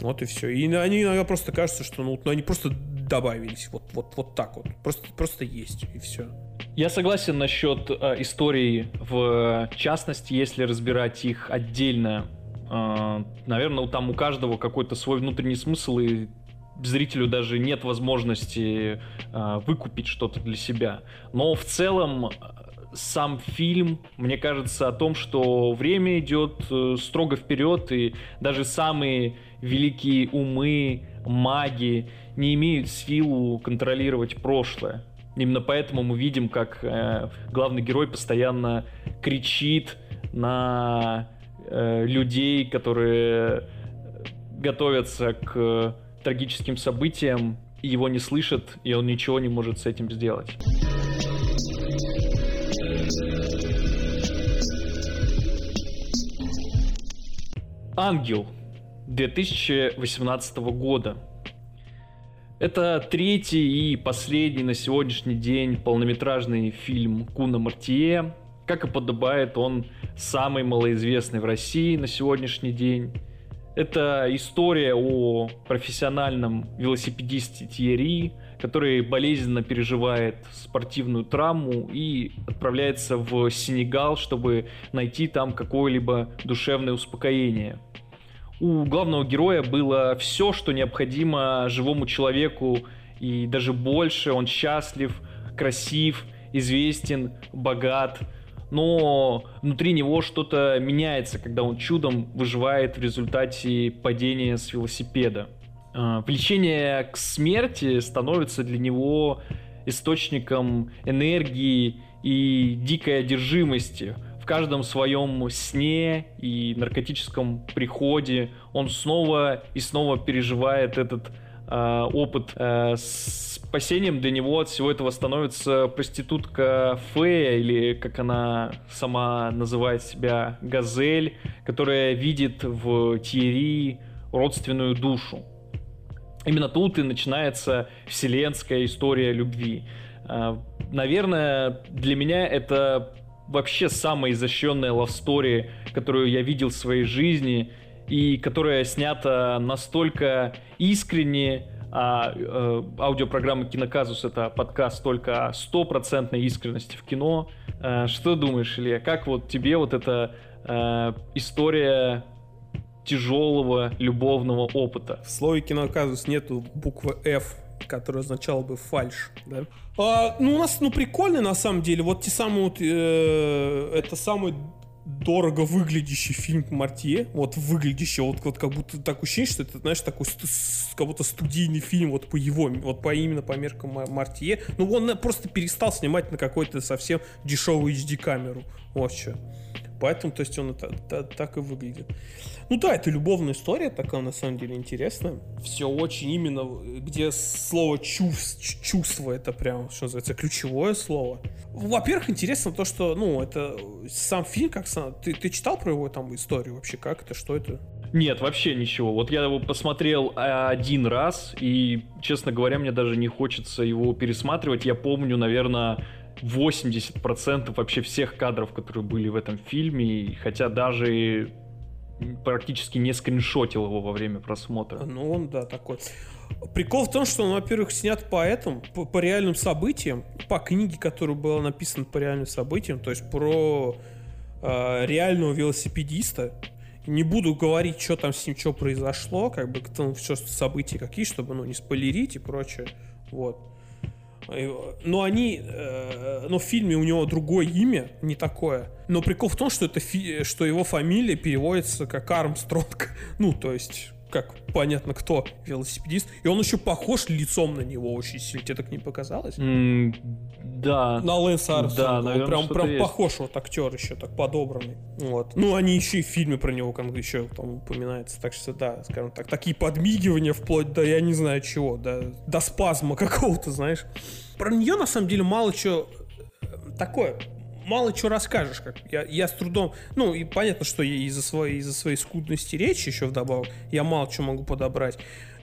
Вот и все. И они иногда просто кажется, что ну, ну они просто добавились вот, вот, вот так вот. Просто, просто есть, и все. Я согласен насчет э, историй, в частности, если разбирать их отдельно. Э, наверное, там у каждого какой-то свой внутренний смысл, и зрителю даже нет возможности э, выкупить что-то для себя. Но в целом сам фильм, мне кажется, о том, что время идет э, строго вперед, и даже самые великие умы, маги не имеют силу контролировать прошлое. Именно поэтому мы видим, как э, главный герой постоянно кричит на э, людей, которые готовятся к трагическим событиям, и его не слышат, и он ничего не может с этим сделать. Ангел 2018 года. Это третий и последний на сегодняшний день полнометражный фильм Куна Мартье. Как и подобает, он самый малоизвестный в России на сегодняшний день. Это история о профессиональном велосипедисте Тьерри, который болезненно переживает спортивную травму и отправляется в Сенегал, чтобы найти там какое-либо душевное успокоение. У главного героя было все, что необходимо живому человеку, и даже больше. Он счастлив, красив, известен, богат – но внутри него что-то меняется, когда он чудом выживает в результате падения с велосипеда. А, влечение к смерти становится для него источником энергии и дикой одержимости. В каждом своем сне и наркотическом приходе он снова и снова переживает этот э, опыт э, спасением для него от всего этого становится проститутка Фея, или как она сама называет себя, Газель, которая видит в Тиери родственную душу. Именно тут и начинается вселенская история любви. Э, наверное, для меня это вообще самая изощренная лавстори, которую я видел в своей жизни, и которая снята настолько искренне, а э, аудиопрограмма Киноказус это подкаст только стопроцентной искренности в кино. Э, что думаешь, Илья, как вот тебе вот эта э, история тяжелого любовного опыта? В слове Киноказус нету буквы F, которая означала бы фальш, да? А, ну, у нас, ну, прикольно, на самом деле, вот те самые вот, э, это самый дорого выглядящий фильм Мартье, вот выглядящий, вот, вот как будто так ощущение, что это, знаешь, такой как будто студийный фильм вот по его, вот по именно по меркам Мартье. Ну, он просто перестал снимать на какой-то совсем дешевую HD-камеру. Вот что. Поэтому, то есть, он это, это, так и выглядит. Ну да, это любовная история, такая на самом деле интересная. Все очень именно, где слово чувств, чувство, это прям, что называется, ключевое слово. Во-первых, интересно то, что, ну, это сам фильм, как сам... Ты, ты читал про его там историю вообще? Как это, что это? Нет, вообще ничего. Вот я его посмотрел один раз, и, честно говоря, мне даже не хочется его пересматривать. Я помню, наверное, 80% вообще всех кадров, которые были в этом фильме, хотя даже практически не скриншотил его во время просмотра. Ну, он, да, такой. Прикол в том, что он, во-первых, снят по этому, по, по реальным событиям, по книге, которая была написана по реальным событиям, то есть про э, реального велосипедиста. Не буду говорить, что там с ним, что произошло, как бы там все события какие, чтобы ну, не спойлерить и прочее. Вот. Но они, э, но в фильме у него другое имя, не такое. Но прикол в том, что это фи, что его фамилия переводится как Армстронг. Ну, то есть как понятно кто велосипедист. И он еще похож лицом на него очень сильно. Тебе так не показалось? Mm, да. На Лэнса Армстронга. Да, наверное, прям, прям похож вот актер еще, так подобранный. Вот. Ну, они еще и в фильме про него как еще там упоминается. Так что, да, скажем так, такие подмигивания вплоть до, я не знаю чего, до, до спазма какого-то, знаешь. Про нее, на самом деле, мало чего э, такое мало чего расскажешь. Как я, я с трудом... Ну, и понятно, что из-за своей, из-за своей скудности речи еще вдобавок, я мало чего могу подобрать.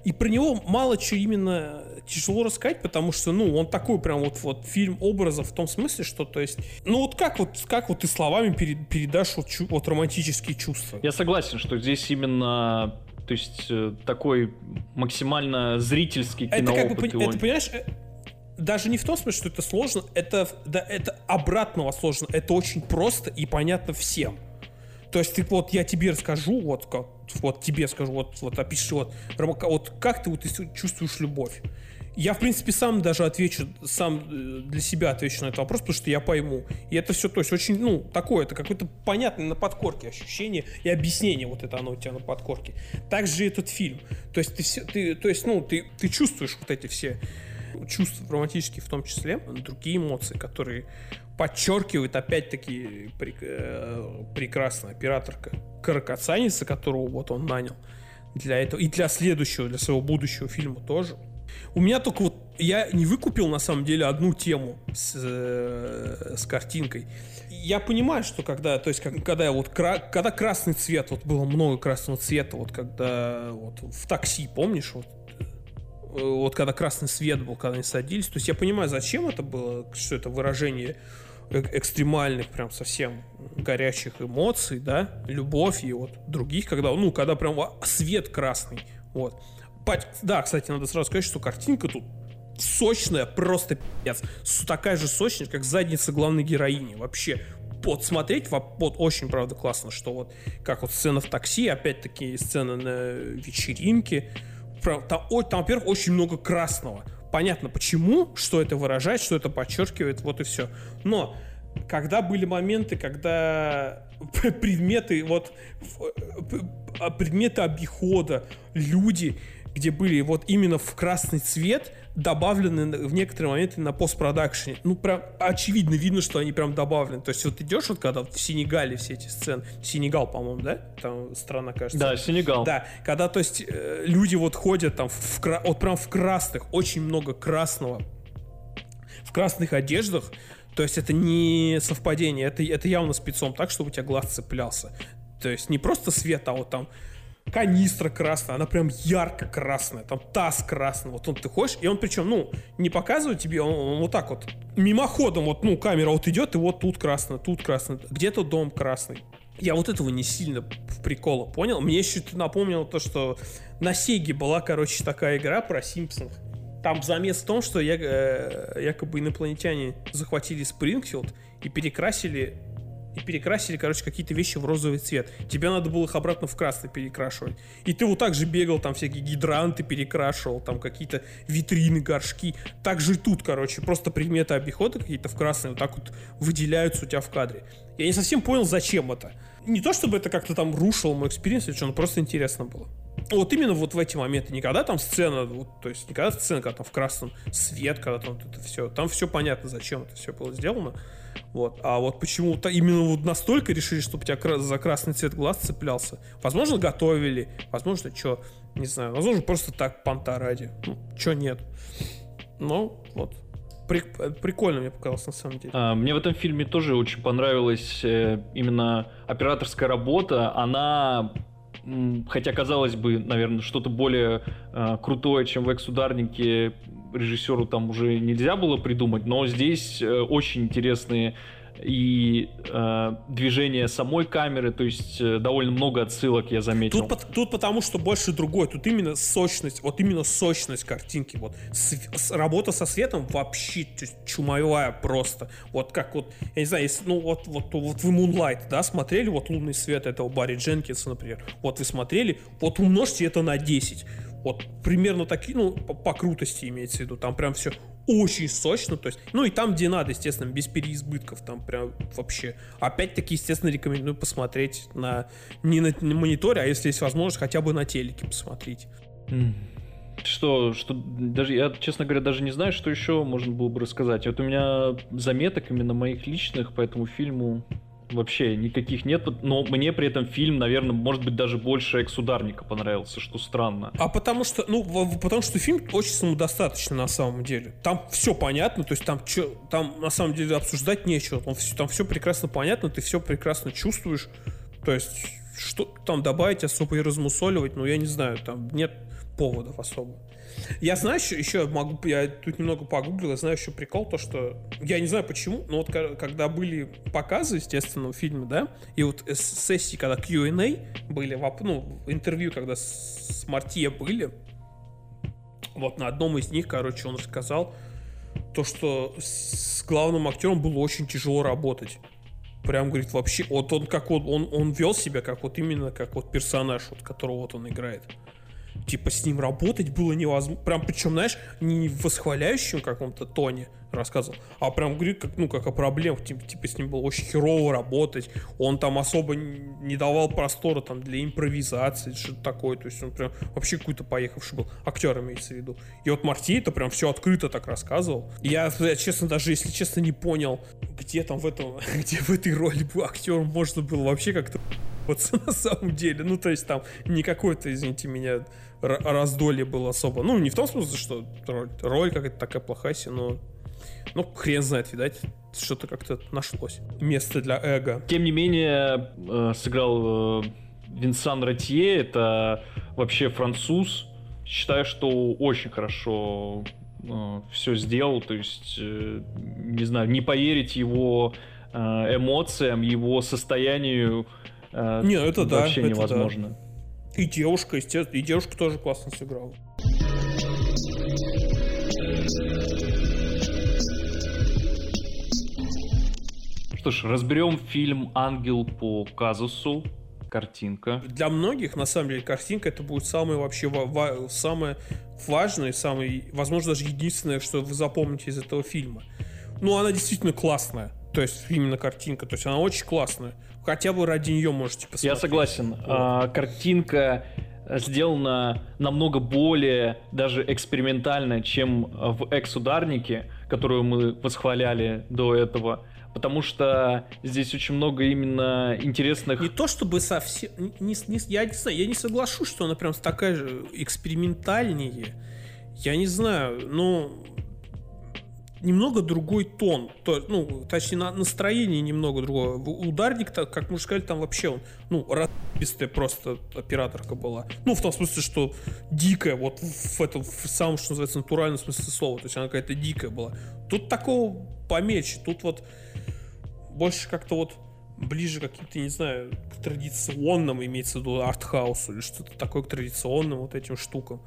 И про него мало чего именно тяжело рассказать, потому что, ну, он такой прям вот, вот фильм образов в том смысле, что, то есть, ну, вот как вот, как вот ты словами перед, передашь вот, чу, вот романтические чувства? Я согласен, что здесь именно то есть э, такой максимально зрительский киноопыт. Это, как бы, это понимаешь, э, даже не в том смысле, что это сложно, это, да, это обратного сложно. Это очень просто и понятно всем. То есть ты вот я тебе расскажу, вот как вот тебе скажу, вот, вот опиши, вот, вот как ты вот чувствуешь любовь. Я, в принципе, сам даже отвечу, сам э, для себя отвечу на этот вопрос, потому что я пойму. И это все, то есть, очень, ну, такое, это какое-то понятное на подкорке ощущение и объяснение вот это оно у тебя на подкорке. Также этот фильм. То есть, ты все, ты, то есть, ну, ты, ты чувствуешь вот эти все чувства романтические в том числе, другие эмоции, которые подчеркивают опять-таки прек, э, прекрасная операторка Каракацаница, которого вот он нанял для этого, и для следующего, для своего будущего фильма тоже. У меня только вот я не выкупил на самом деле одну тему с, э, с картинкой. Я понимаю, что когда, то есть, как, когда вот кра, когда красный цвет, вот было много красного цвета, вот когда вот в такси, помнишь, вот Э, вот когда красный свет был, когда они садились. То есть я понимаю, зачем это было, что это выражение экстремальных, прям совсем горячих эмоций, да, любовь и вот других, когда, ну, когда прям свет красный, вот. Да, кстати, надо сразу сказать, что картинка тут сочная, просто пиздец. Такая же сочная, как задница главной героини. Вообще, вот смотреть, вот очень, правда, классно, что вот, как вот сцена в такси, опять-таки сцена на вечеринке, там, там, во-первых, очень много красного. Понятно, почему, что это выражает, что это подчеркивает, вот и все. Но когда были моменты, когда предметы, вот а, предметы обихода, люди, где были вот именно в красный цвет, добавлены в некоторые моменты на постпродакшене. Ну, прям очевидно видно, что они прям добавлены. То есть вот идешь вот когда в Сенегале все эти сцены, Сенегал, по-моему, да? Там страна, кажется. Да, Сенегал. Да, когда, то есть, э, люди вот ходят там в, вот прям в красных, очень много красного, в красных одеждах, то есть это не совпадение, это, это явно спецом так, чтобы у тебя глаз цеплялся. То есть не просто свет, а вот там канистра красная, она прям ярко красная, там таз красный, вот он ты ходишь, и он причем, ну, не показывает тебе, он, он вот так вот, мимоходом, вот, ну, камера вот идет, и вот тут красно, тут красно, где-то дом красный. Я вот этого не сильно в прикола понял. Мне еще напомнило то, что на Сеге была, короче, такая игра про Симпсонов. Там замес в том, что я, э, якобы инопланетяне захватили Спрингфилд и перекрасили и перекрасили, короче, какие-то вещи в розовый цвет. Тебе надо было их обратно в красный перекрашивать. И ты вот так же бегал, там всякие гидранты перекрашивал, там какие-то витрины, горшки. Так же и тут, короче, просто предметы обихода какие-то в красный вот так вот выделяются у тебя в кадре. Я не совсем понял, зачем это. Не то, чтобы это как-то там рушило мой experience или что, просто интересно было. Вот именно вот в эти моменты, никогда там сцена, вот, то есть никогда сцена, когда там в красном свет, когда там это все, там все понятно, зачем это все было сделано. Вот. А вот почему-то именно вот настолько решили, чтобы у тебя за красный цвет глаз цеплялся. Возможно, готовили, возможно, что, не знаю, возможно, просто так понта ради. Ну, что нет. Ну, вот. прикольно мне показалось на самом деле. А, мне в этом фильме тоже очень понравилась э, именно операторская работа. Она хотя казалось бы, наверное, что-то более э, крутое, чем в экс-ударнике, режиссеру там уже нельзя было придумать, но здесь э, очень интересные и э, движение самой камеры, то есть э, довольно много отсылок я заметил. Тут, тут потому что больше другое, тут именно сочность, вот именно сочность картинки, вот с, работа со светом вообще чумовая просто, вот как вот, я не знаю, если, ну вот, вот, вот вы Moonlight, да, смотрели вот лунный свет этого Барри Дженкинса, например, вот вы смотрели, вот умножьте это на 10, вот примерно такие, ну, по, по крутости имеется в виду. Там прям все очень сочно, то есть, ну и там, где надо, естественно, без переизбытков, там прям вообще. Опять-таки, естественно, рекомендую посмотреть на не на, на мониторе, а если есть возможность, хотя бы на телеке посмотреть. Что, что даже я, честно говоря, даже не знаю, что еще можно было бы рассказать. Вот у меня заметок именно моих личных по этому фильму вообще никаких нет, но мне при этом фильм, наверное, может быть даже больше экс-ударника понравился, что странно. А потому что, ну, потому что фильм очень самодостаточный на самом деле. Там все понятно, то есть там, чё, там на самом деле обсуждать нечего, там все, там все прекрасно понятно, ты все прекрасно чувствуешь, то есть что там добавить, особо и размусоливать, ну, я не знаю, там нет поводов особо. Я знаю еще, еще могу, я тут немного погуглил, я знаю еще прикол, то что, я не знаю почему, но вот когда были показы, естественно, в да, и вот сессии, когда Q&A были, ну, интервью, когда с Мартия были, вот на одном из них, короче, он рассказал то, что с главным актером было очень тяжело работать. Прям, говорит, вообще, вот он как вот, он, он вел себя как вот именно как вот персонаж, вот, которого вот он играет типа с ним работать было невозможно. Прям причем, знаешь, не в восхваляющем каком-то тоне рассказывал, а прям говорит, как, ну, как о проблемах, типа, типа с ним было очень херово работать, он там особо не давал простора там для импровизации, что-то такое, то есть он прям вообще какой-то поехавший был, актер имеется в виду. И вот Марти это прям все открыто так рассказывал. Я, я, честно, даже, если честно, не понял, где там в этом, где в этой роли был актером можно было вообще как-то на самом деле. Ну, то есть там не какой-то, извините меня, раздолье было особо. Ну, не в том смысле, что роль, роль какая-то такая плохая, но ну, хрен знает, видать, что-то как-то нашлось. Место для эго. Тем не менее, э, сыграл э, Винсан Ратье, это вообще француз. Считаю, что очень хорошо э, все сделал, то есть, не знаю, не поверить его эмоциям, его состоянию не, это вообще да, невозможно. Это да. И девушка, естественно, и девушка тоже классно сыграла. Что ж, разберем фильм «Ангел по казусу». Картинка. Для многих, на самом деле, картинка это будет самое вообще ва- самое важное, самое, возможно, даже единственное, что вы запомните из этого фильма. Ну, она действительно классная. То есть именно картинка. То есть она очень классная. Хотя бы ради нее можете посмотреть. Я согласен. Вот. А, картинка сделана намного более даже экспериментально, чем в экс-ударнике, которую мы восхваляли до этого. Потому что здесь очень много именно интересных... Не то чтобы совсем... Не, не, я не знаю, я не соглашусь, что она прям такая же экспериментальнее. Я не знаю, но немного другой тон, то, ну, точнее, настроение немного другое. Ударник, как мы сказали, там вообще он, ну, разбистая просто операторка была. Ну, в том смысле, что дикая, вот в этом, в самом, что называется, натуральном смысле слова, то есть она какая-то дикая была. Тут такого помельче, тут вот больше как-то вот ближе каким-то, не знаю, к традиционным, имеется в виду артхаусу или что-то такое к традиционным вот этим штукам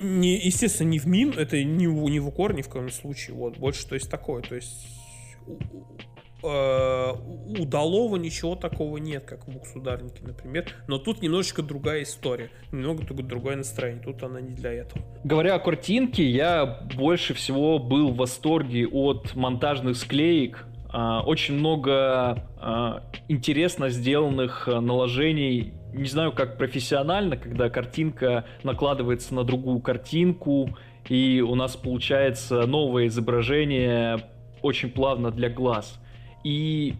не, естественно, не в мин, это не, в, не в укор ни в коем случае. Вот, больше, то есть, такое. То есть, э, у ничего такого нет, как в Буксударнике, например. Но тут немножечко другая история, немного другое настроение. Тут она не для этого. Говоря о картинке, я больше всего был в восторге от монтажных склеек. А, очень много а, интересно сделанных наложений не знаю, как профессионально, когда картинка накладывается на другую картинку, и у нас получается новое изображение очень плавно для глаз. И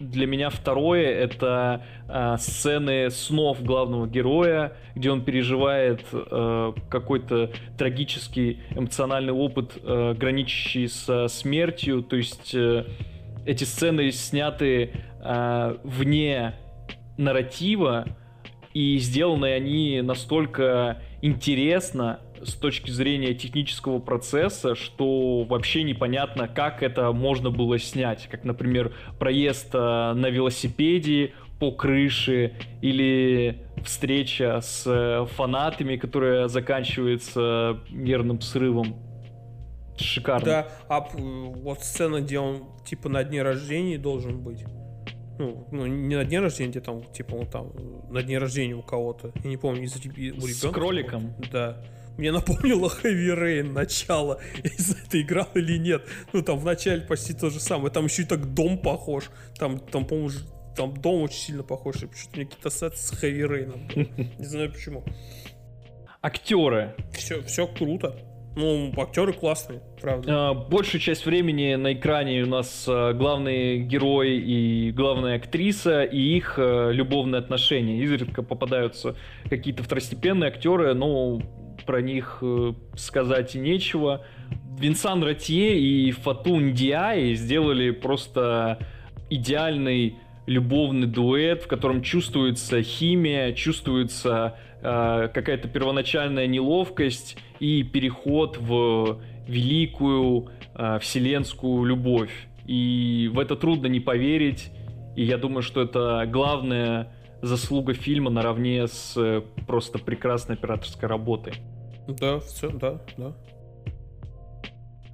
для меня второе это э, сцены снов главного героя, где он переживает э, какой-то трагический эмоциональный опыт, э, граничащий со смертью. То есть э, эти сцены сняты э, вне нарратива, и сделаны они настолько интересно с точки зрения технического процесса, что вообще непонятно, как это можно было снять. Как, например, проезд э, на велосипеде по крыше или встреча с э, фанатами, которая заканчивается нервным срывом. Шикарно. Да, а вот сцена, где он типа на дне рождения должен быть ну, ну, не на дне рождения, где там, типа, он там, на дне рождения у кого-то. Я не помню, из-за у ребенка. С кроликом? Да. Мне напомнило Heavy Rain начало. Из это играл или нет. Ну, там в начале почти то же самое. Там еще и так дом похож. Там, там по-моему, там дом очень сильно похож. И почему-то мне какие-то сеты с Heavy Rain. Не знаю почему. Актеры. Все, все круто. Ну, актеры классные, правда. А, большую часть времени на экране у нас а, главный герой и главная актриса и их а, любовные отношения. Изредка попадаются какие-то второстепенные актеры, но про них э, сказать и нечего. Винсан Ратье и Фатун Диай сделали просто идеальный любовный дуэт, в котором чувствуется химия, чувствуется какая-то первоначальная неловкость и переход в великую э, вселенскую любовь. И в это трудно не поверить. И я думаю, что это главная заслуга фильма наравне с э, просто прекрасной операторской работой. Да, все, да, да.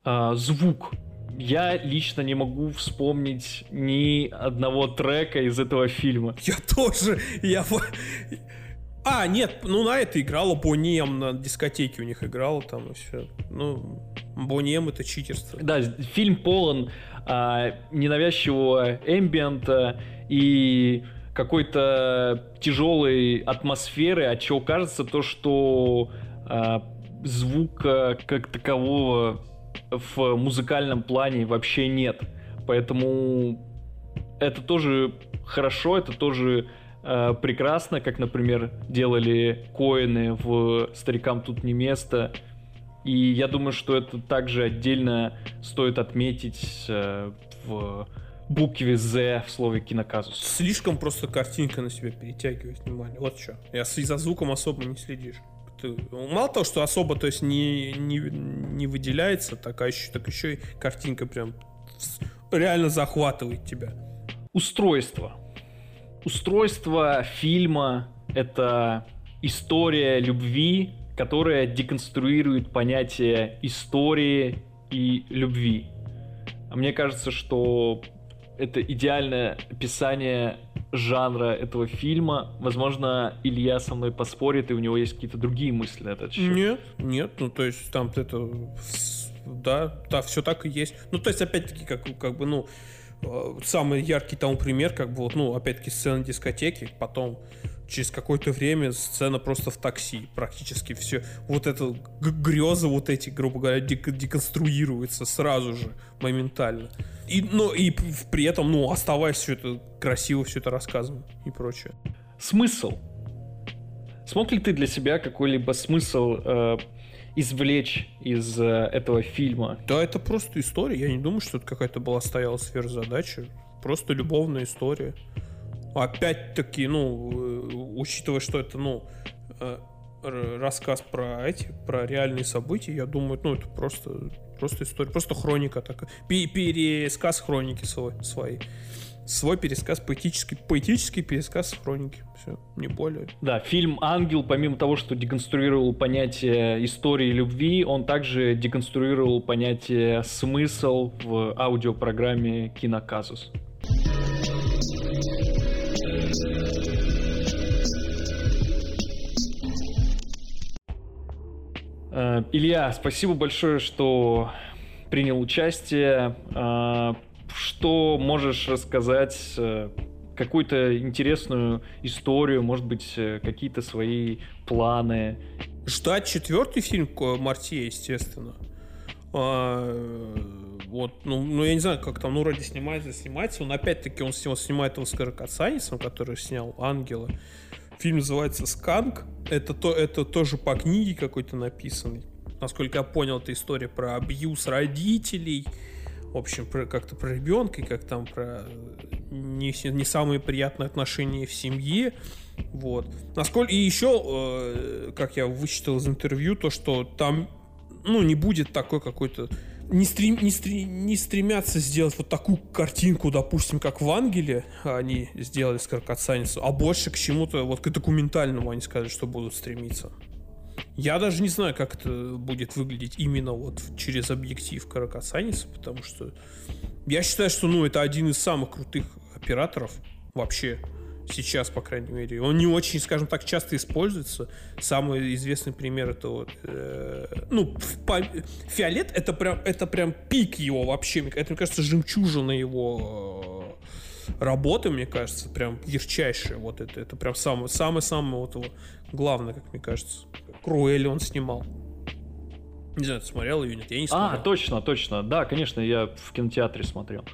А, звук. Я лично не могу вспомнить ни одного трека из этого фильма. Я тоже. Я... А, нет, ну на это играла Бонем, на дискотеке у них играла там и все. Ну, Бонем это читерство. Да, фильм полон а, ненавязчивого эмбиента и какой-то тяжелой атмосферы, от чего кажется то, что а, звука как такового в музыкальном плане вообще нет. Поэтому это тоже хорошо, это тоже э, прекрасно, как, например, делали Коины в «Старикам тут не место». И я думаю, что это также отдельно стоит отметить э, в букве Z в слове киноказус. Слишком просто картинка на себя перетягивает внимание. Вот что. Я за звуком особо не следишь. Ты, мало того, что особо то есть не, не, не выделяется, так, а еще, так еще и картинка прям реально захватывает тебя. Устройство устройство фильма — это история любви, которая деконструирует понятие истории и любви. А мне кажется, что это идеальное описание жанра этого фильма. Возможно, Илья со мной поспорит, и у него есть какие-то другие мысли на этот счет. Нет, нет, ну то есть там это... Да, да, все так и есть. Ну, то есть, опять-таки, как, как бы, ну, самый яркий тому пример, как бы вот, ну, опять-таки, сцена дискотеки, потом через какое-то время сцена просто в такси, практически все, вот это грезы вот эти, грубо говоря, дек деконструируются сразу же, моментально. И, но и при этом, ну, оставаясь все это красиво, все это рассказано и прочее. Смысл. Смог ли ты для себя какой-либо смысл э, извлечь из э, этого фильма. Да, это просто история. Я не думаю, что это какая-то была стояла сверхзадача. Просто любовная история. Опять-таки, ну, э, учитывая, что это, ну, э, рассказ про эти, про реальные события, я думаю, ну, это просто, просто история, просто хроника такая. Пересказ хроники своей. Свой пересказ, поэтический, поэтический пересказ хроники. Все, не более. Да, фильм «Ангел», помимо того, что деконструировал понятие истории любви, он также деконструировал понятие «смысл» в аудиопрограмме «Киноказус». Э, Илья, спасибо большое, что принял участие. Э, что можешь рассказать? Э, какую-то интересную историю, может быть, какие-то свои планы? Ждать четвертый фильм Мартье, естественно. А, вот, ну, ну, я не знаю, как там, ну, вроде снимается, снимается. Он опять-таки, он снимает его с Каракацанисом, который снял «Ангела». Фильм называется «Сканк». Это, то, это тоже по книге какой-то написанный. Насколько я понял, это история про абьюз родителей. В общем, как-то про ребенка и как там про не, не самые приятные отношения в семье. Вот. Насколько... И еще, э, как я вычитал из интервью, то, что там ну, не будет такой какой-то не, стрем, не, стрем, не стремятся сделать вот такую картинку, допустим, как в Ангеле они сделали с Каркацанисом, а больше к чему-то, вот к документальному они сказали, что будут стремиться. Я даже не знаю, как это будет выглядеть именно вот через объектив Каракасаниса, потому что я считаю, что ну, это один из самых крутых операторов вообще сейчас, по крайней мере. Он не очень, скажем так, часто используется. Самый известный пример это вот, э, ну, по, фиолет это прям, это прям пик его вообще. Это, мне кажется, жемчужина его э, работы, мне кажется, прям ярчайшая. Вот это, это прям самое, самое, самое вот его главное, как мне кажется. Круэлли он снимал. Не знаю, ты смотрел ее, нет? Я не а, смотрел. А, точно, точно. Да, конечно, я в кинотеатре смотрел.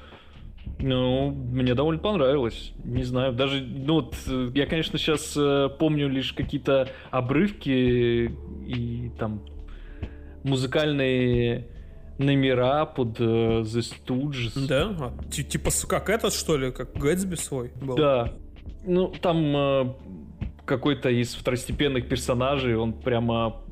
Ну, мне довольно понравилось. Не знаю, даже, ну вот, я, конечно, сейчас э, помню лишь какие-то обрывки и там музыкальные номера под э, The Stooges. Да? А, типа как этот, что ли, как Гэтсби свой был? Да. Ну, там э, какой-то из второстепенных персонажей, он прямо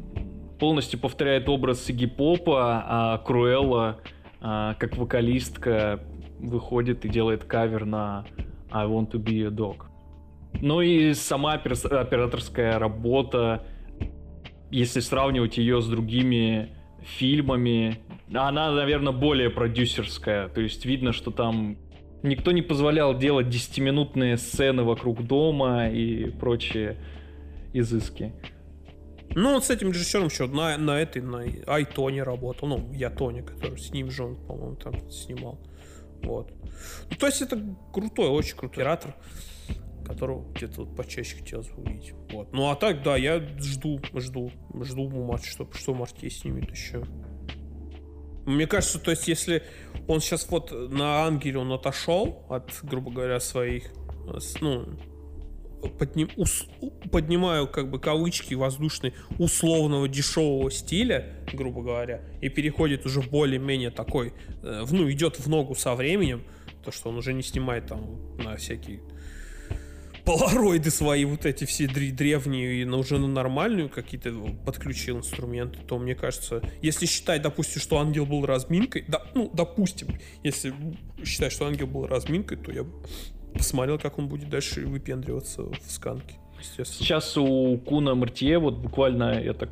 полностью повторяет образ Игги Попа, а Круэлла э, как вокалистка выходит и делает кавер на I Want to Be a Dog. Ну и сама операторская работа, если сравнивать ее с другими фильмами, она, наверное, более продюсерская. То есть видно, что там никто не позволял делать 10-минутные сцены вокруг дома и прочие изыски. Ну, он с этим режиссером еще на, на этой, на Айтоне работал. Ну, я Тони, который с ним же он, по-моему, там снимал. Вот. Ну, то есть это крутой, очень крутой оператор, которого где-то вот почаще хотелось бы увидеть. Вот. Ну а так, да, я жду, жду, жду что, что Мартей снимет еще. Мне кажется, то есть, если он сейчас вот на Ангеле он отошел от, грубо говоря, своих, ну, подним, ус, поднимаю как бы кавычки воздушные условного дешевого стиля, грубо говоря, и переходит уже более-менее такой, э, ну, идет в ногу со временем, то, что он уже не снимает там на всякие полароиды свои вот эти все древние и на уже на нормальную какие-то подключил инструменты, то мне кажется, если считать, допустим, что ангел был разминкой, да, ну, допустим, если считать, что ангел был разминкой, то я посмотрел, как он будет дальше выпендриваться в сканке. Сейчас у Куна Мартье, вот буквально, я так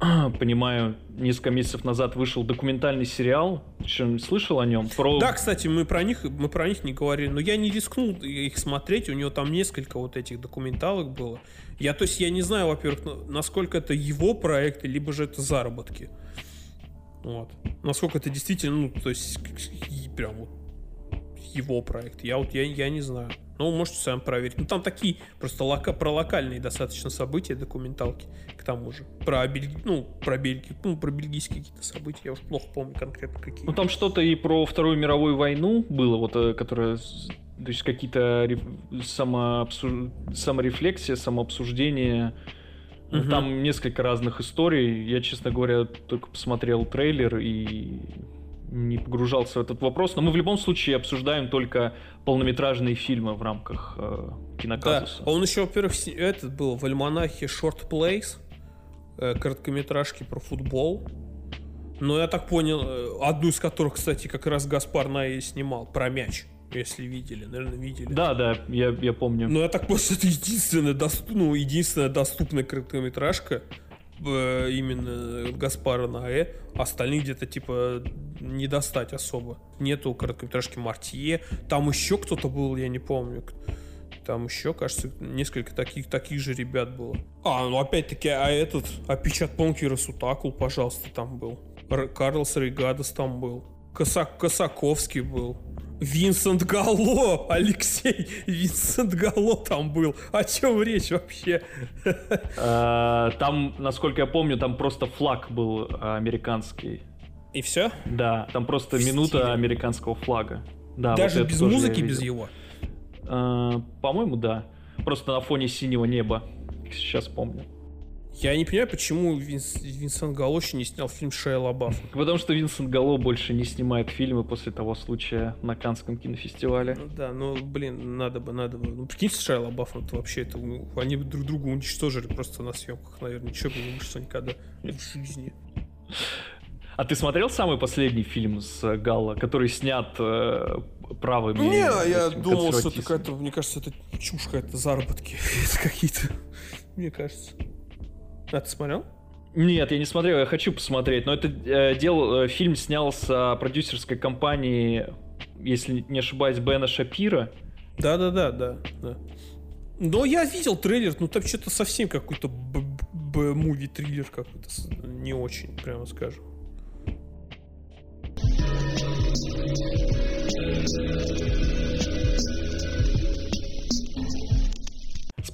понимаю, несколько месяцев назад вышел документальный сериал. Что, слышал о нем? Про... Да, кстати, мы про них мы про них не говорили, но я не рискнул их смотреть. У него там несколько вот этих документалок было. Я, то есть, я не знаю, во-первых, насколько это его проекты, либо же это заработки. Вот. Насколько это действительно, ну, то есть, прям вот его проект. Я вот я, я не знаю. Ну, можете сами проверить. Ну, там такие просто лока, про локальные достаточно события, документалки, к тому же. Про, Бель... ну, про Бельгию, ну, про бельгийские какие-то события, я уж плохо помню конкретно какие. Ну, там что-то и про Вторую мировую войну было, вот, э, которая, то есть какие-то реф... самообсуж... саморефлексия, самообсуждение. Угу. Там несколько разных историй. Я, честно говоря, только посмотрел трейлер и не погружался в этот вопрос, но мы в любом случае обсуждаем только полнометражные фильмы в рамках э, киноказуса. Да, он еще, во-первых, этот был в альманахе Short Plays, э, короткометражки про футбол. Но я так понял, э, одну из которых, кстати, как раз Гаспар Наи снимал, про мяч. если видели, наверное, видели. Да, да, я, я помню. Ну, я так просто это единственная, доступ, ну, единственная доступная короткометражка именно Гаспара Наэ. Остальные где-то, типа, не достать особо. Нету короткометражки Мартье. Там еще кто-то был, я не помню. Там еще, кажется, несколько таких, таких же ребят было. А, ну опять-таки, а этот, а Печат пожалуйста, там был. Р- Карлос Рейгадос там был. Косак, Косаковский был. Винсент Гало, Алексей, Винсент Гало там был. О чем речь вообще? А, там, насколько я помню, там просто флаг был американский. И все? Да, там просто минута американского флага. Да, Даже без музыки, без его. А, По-моему, да. Просто на фоне синего неба. Сейчас помню. Я не понимаю, почему Винс- Винсент Гало еще не снял фильм Шея Лабаф. Потому что Винсент Гало больше не снимает фильмы после того случая на Канском кинофестивале. Ну да, ну блин, надо бы, надо бы. Ну прикиньте, Шея Лабафом, это вообще это, ну, они бы друг друга уничтожили просто на съемках, наверное. Ничего бы не вышло никогда в жизни. А ты смотрел самый последний фильм с э, Галло, который снят э, правыми? Не, я думал, что это какая-то, мне кажется, это чушь какая-то, заработки это какие-то. Мне кажется. А ты смотрел? Нет, я не смотрел, я хочу посмотреть. Но это э, дел, э, фильм снялся продюсерской компании, если не ошибаюсь, Бена Шапира. Да, да, да, да, да. Но я видел трейлер, ну там что-то совсем какой-то муви триллер какой-то с- не очень, прямо скажем.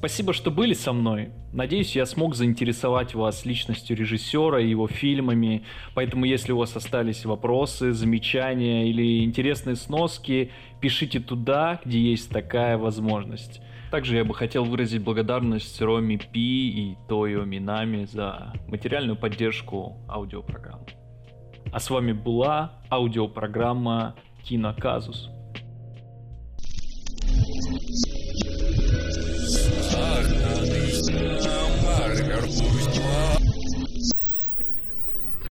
Спасибо, что были со мной. Надеюсь, я смог заинтересовать вас личностью режиссера и его фильмами. Поэтому, если у вас остались вопросы, замечания или интересные сноски, пишите туда, где есть такая возможность. Также я бы хотел выразить благодарность Роме Пи и Тойо Минами за материальную поддержку аудиопрограммы. А с вами была аудиопрограмма Киноказус.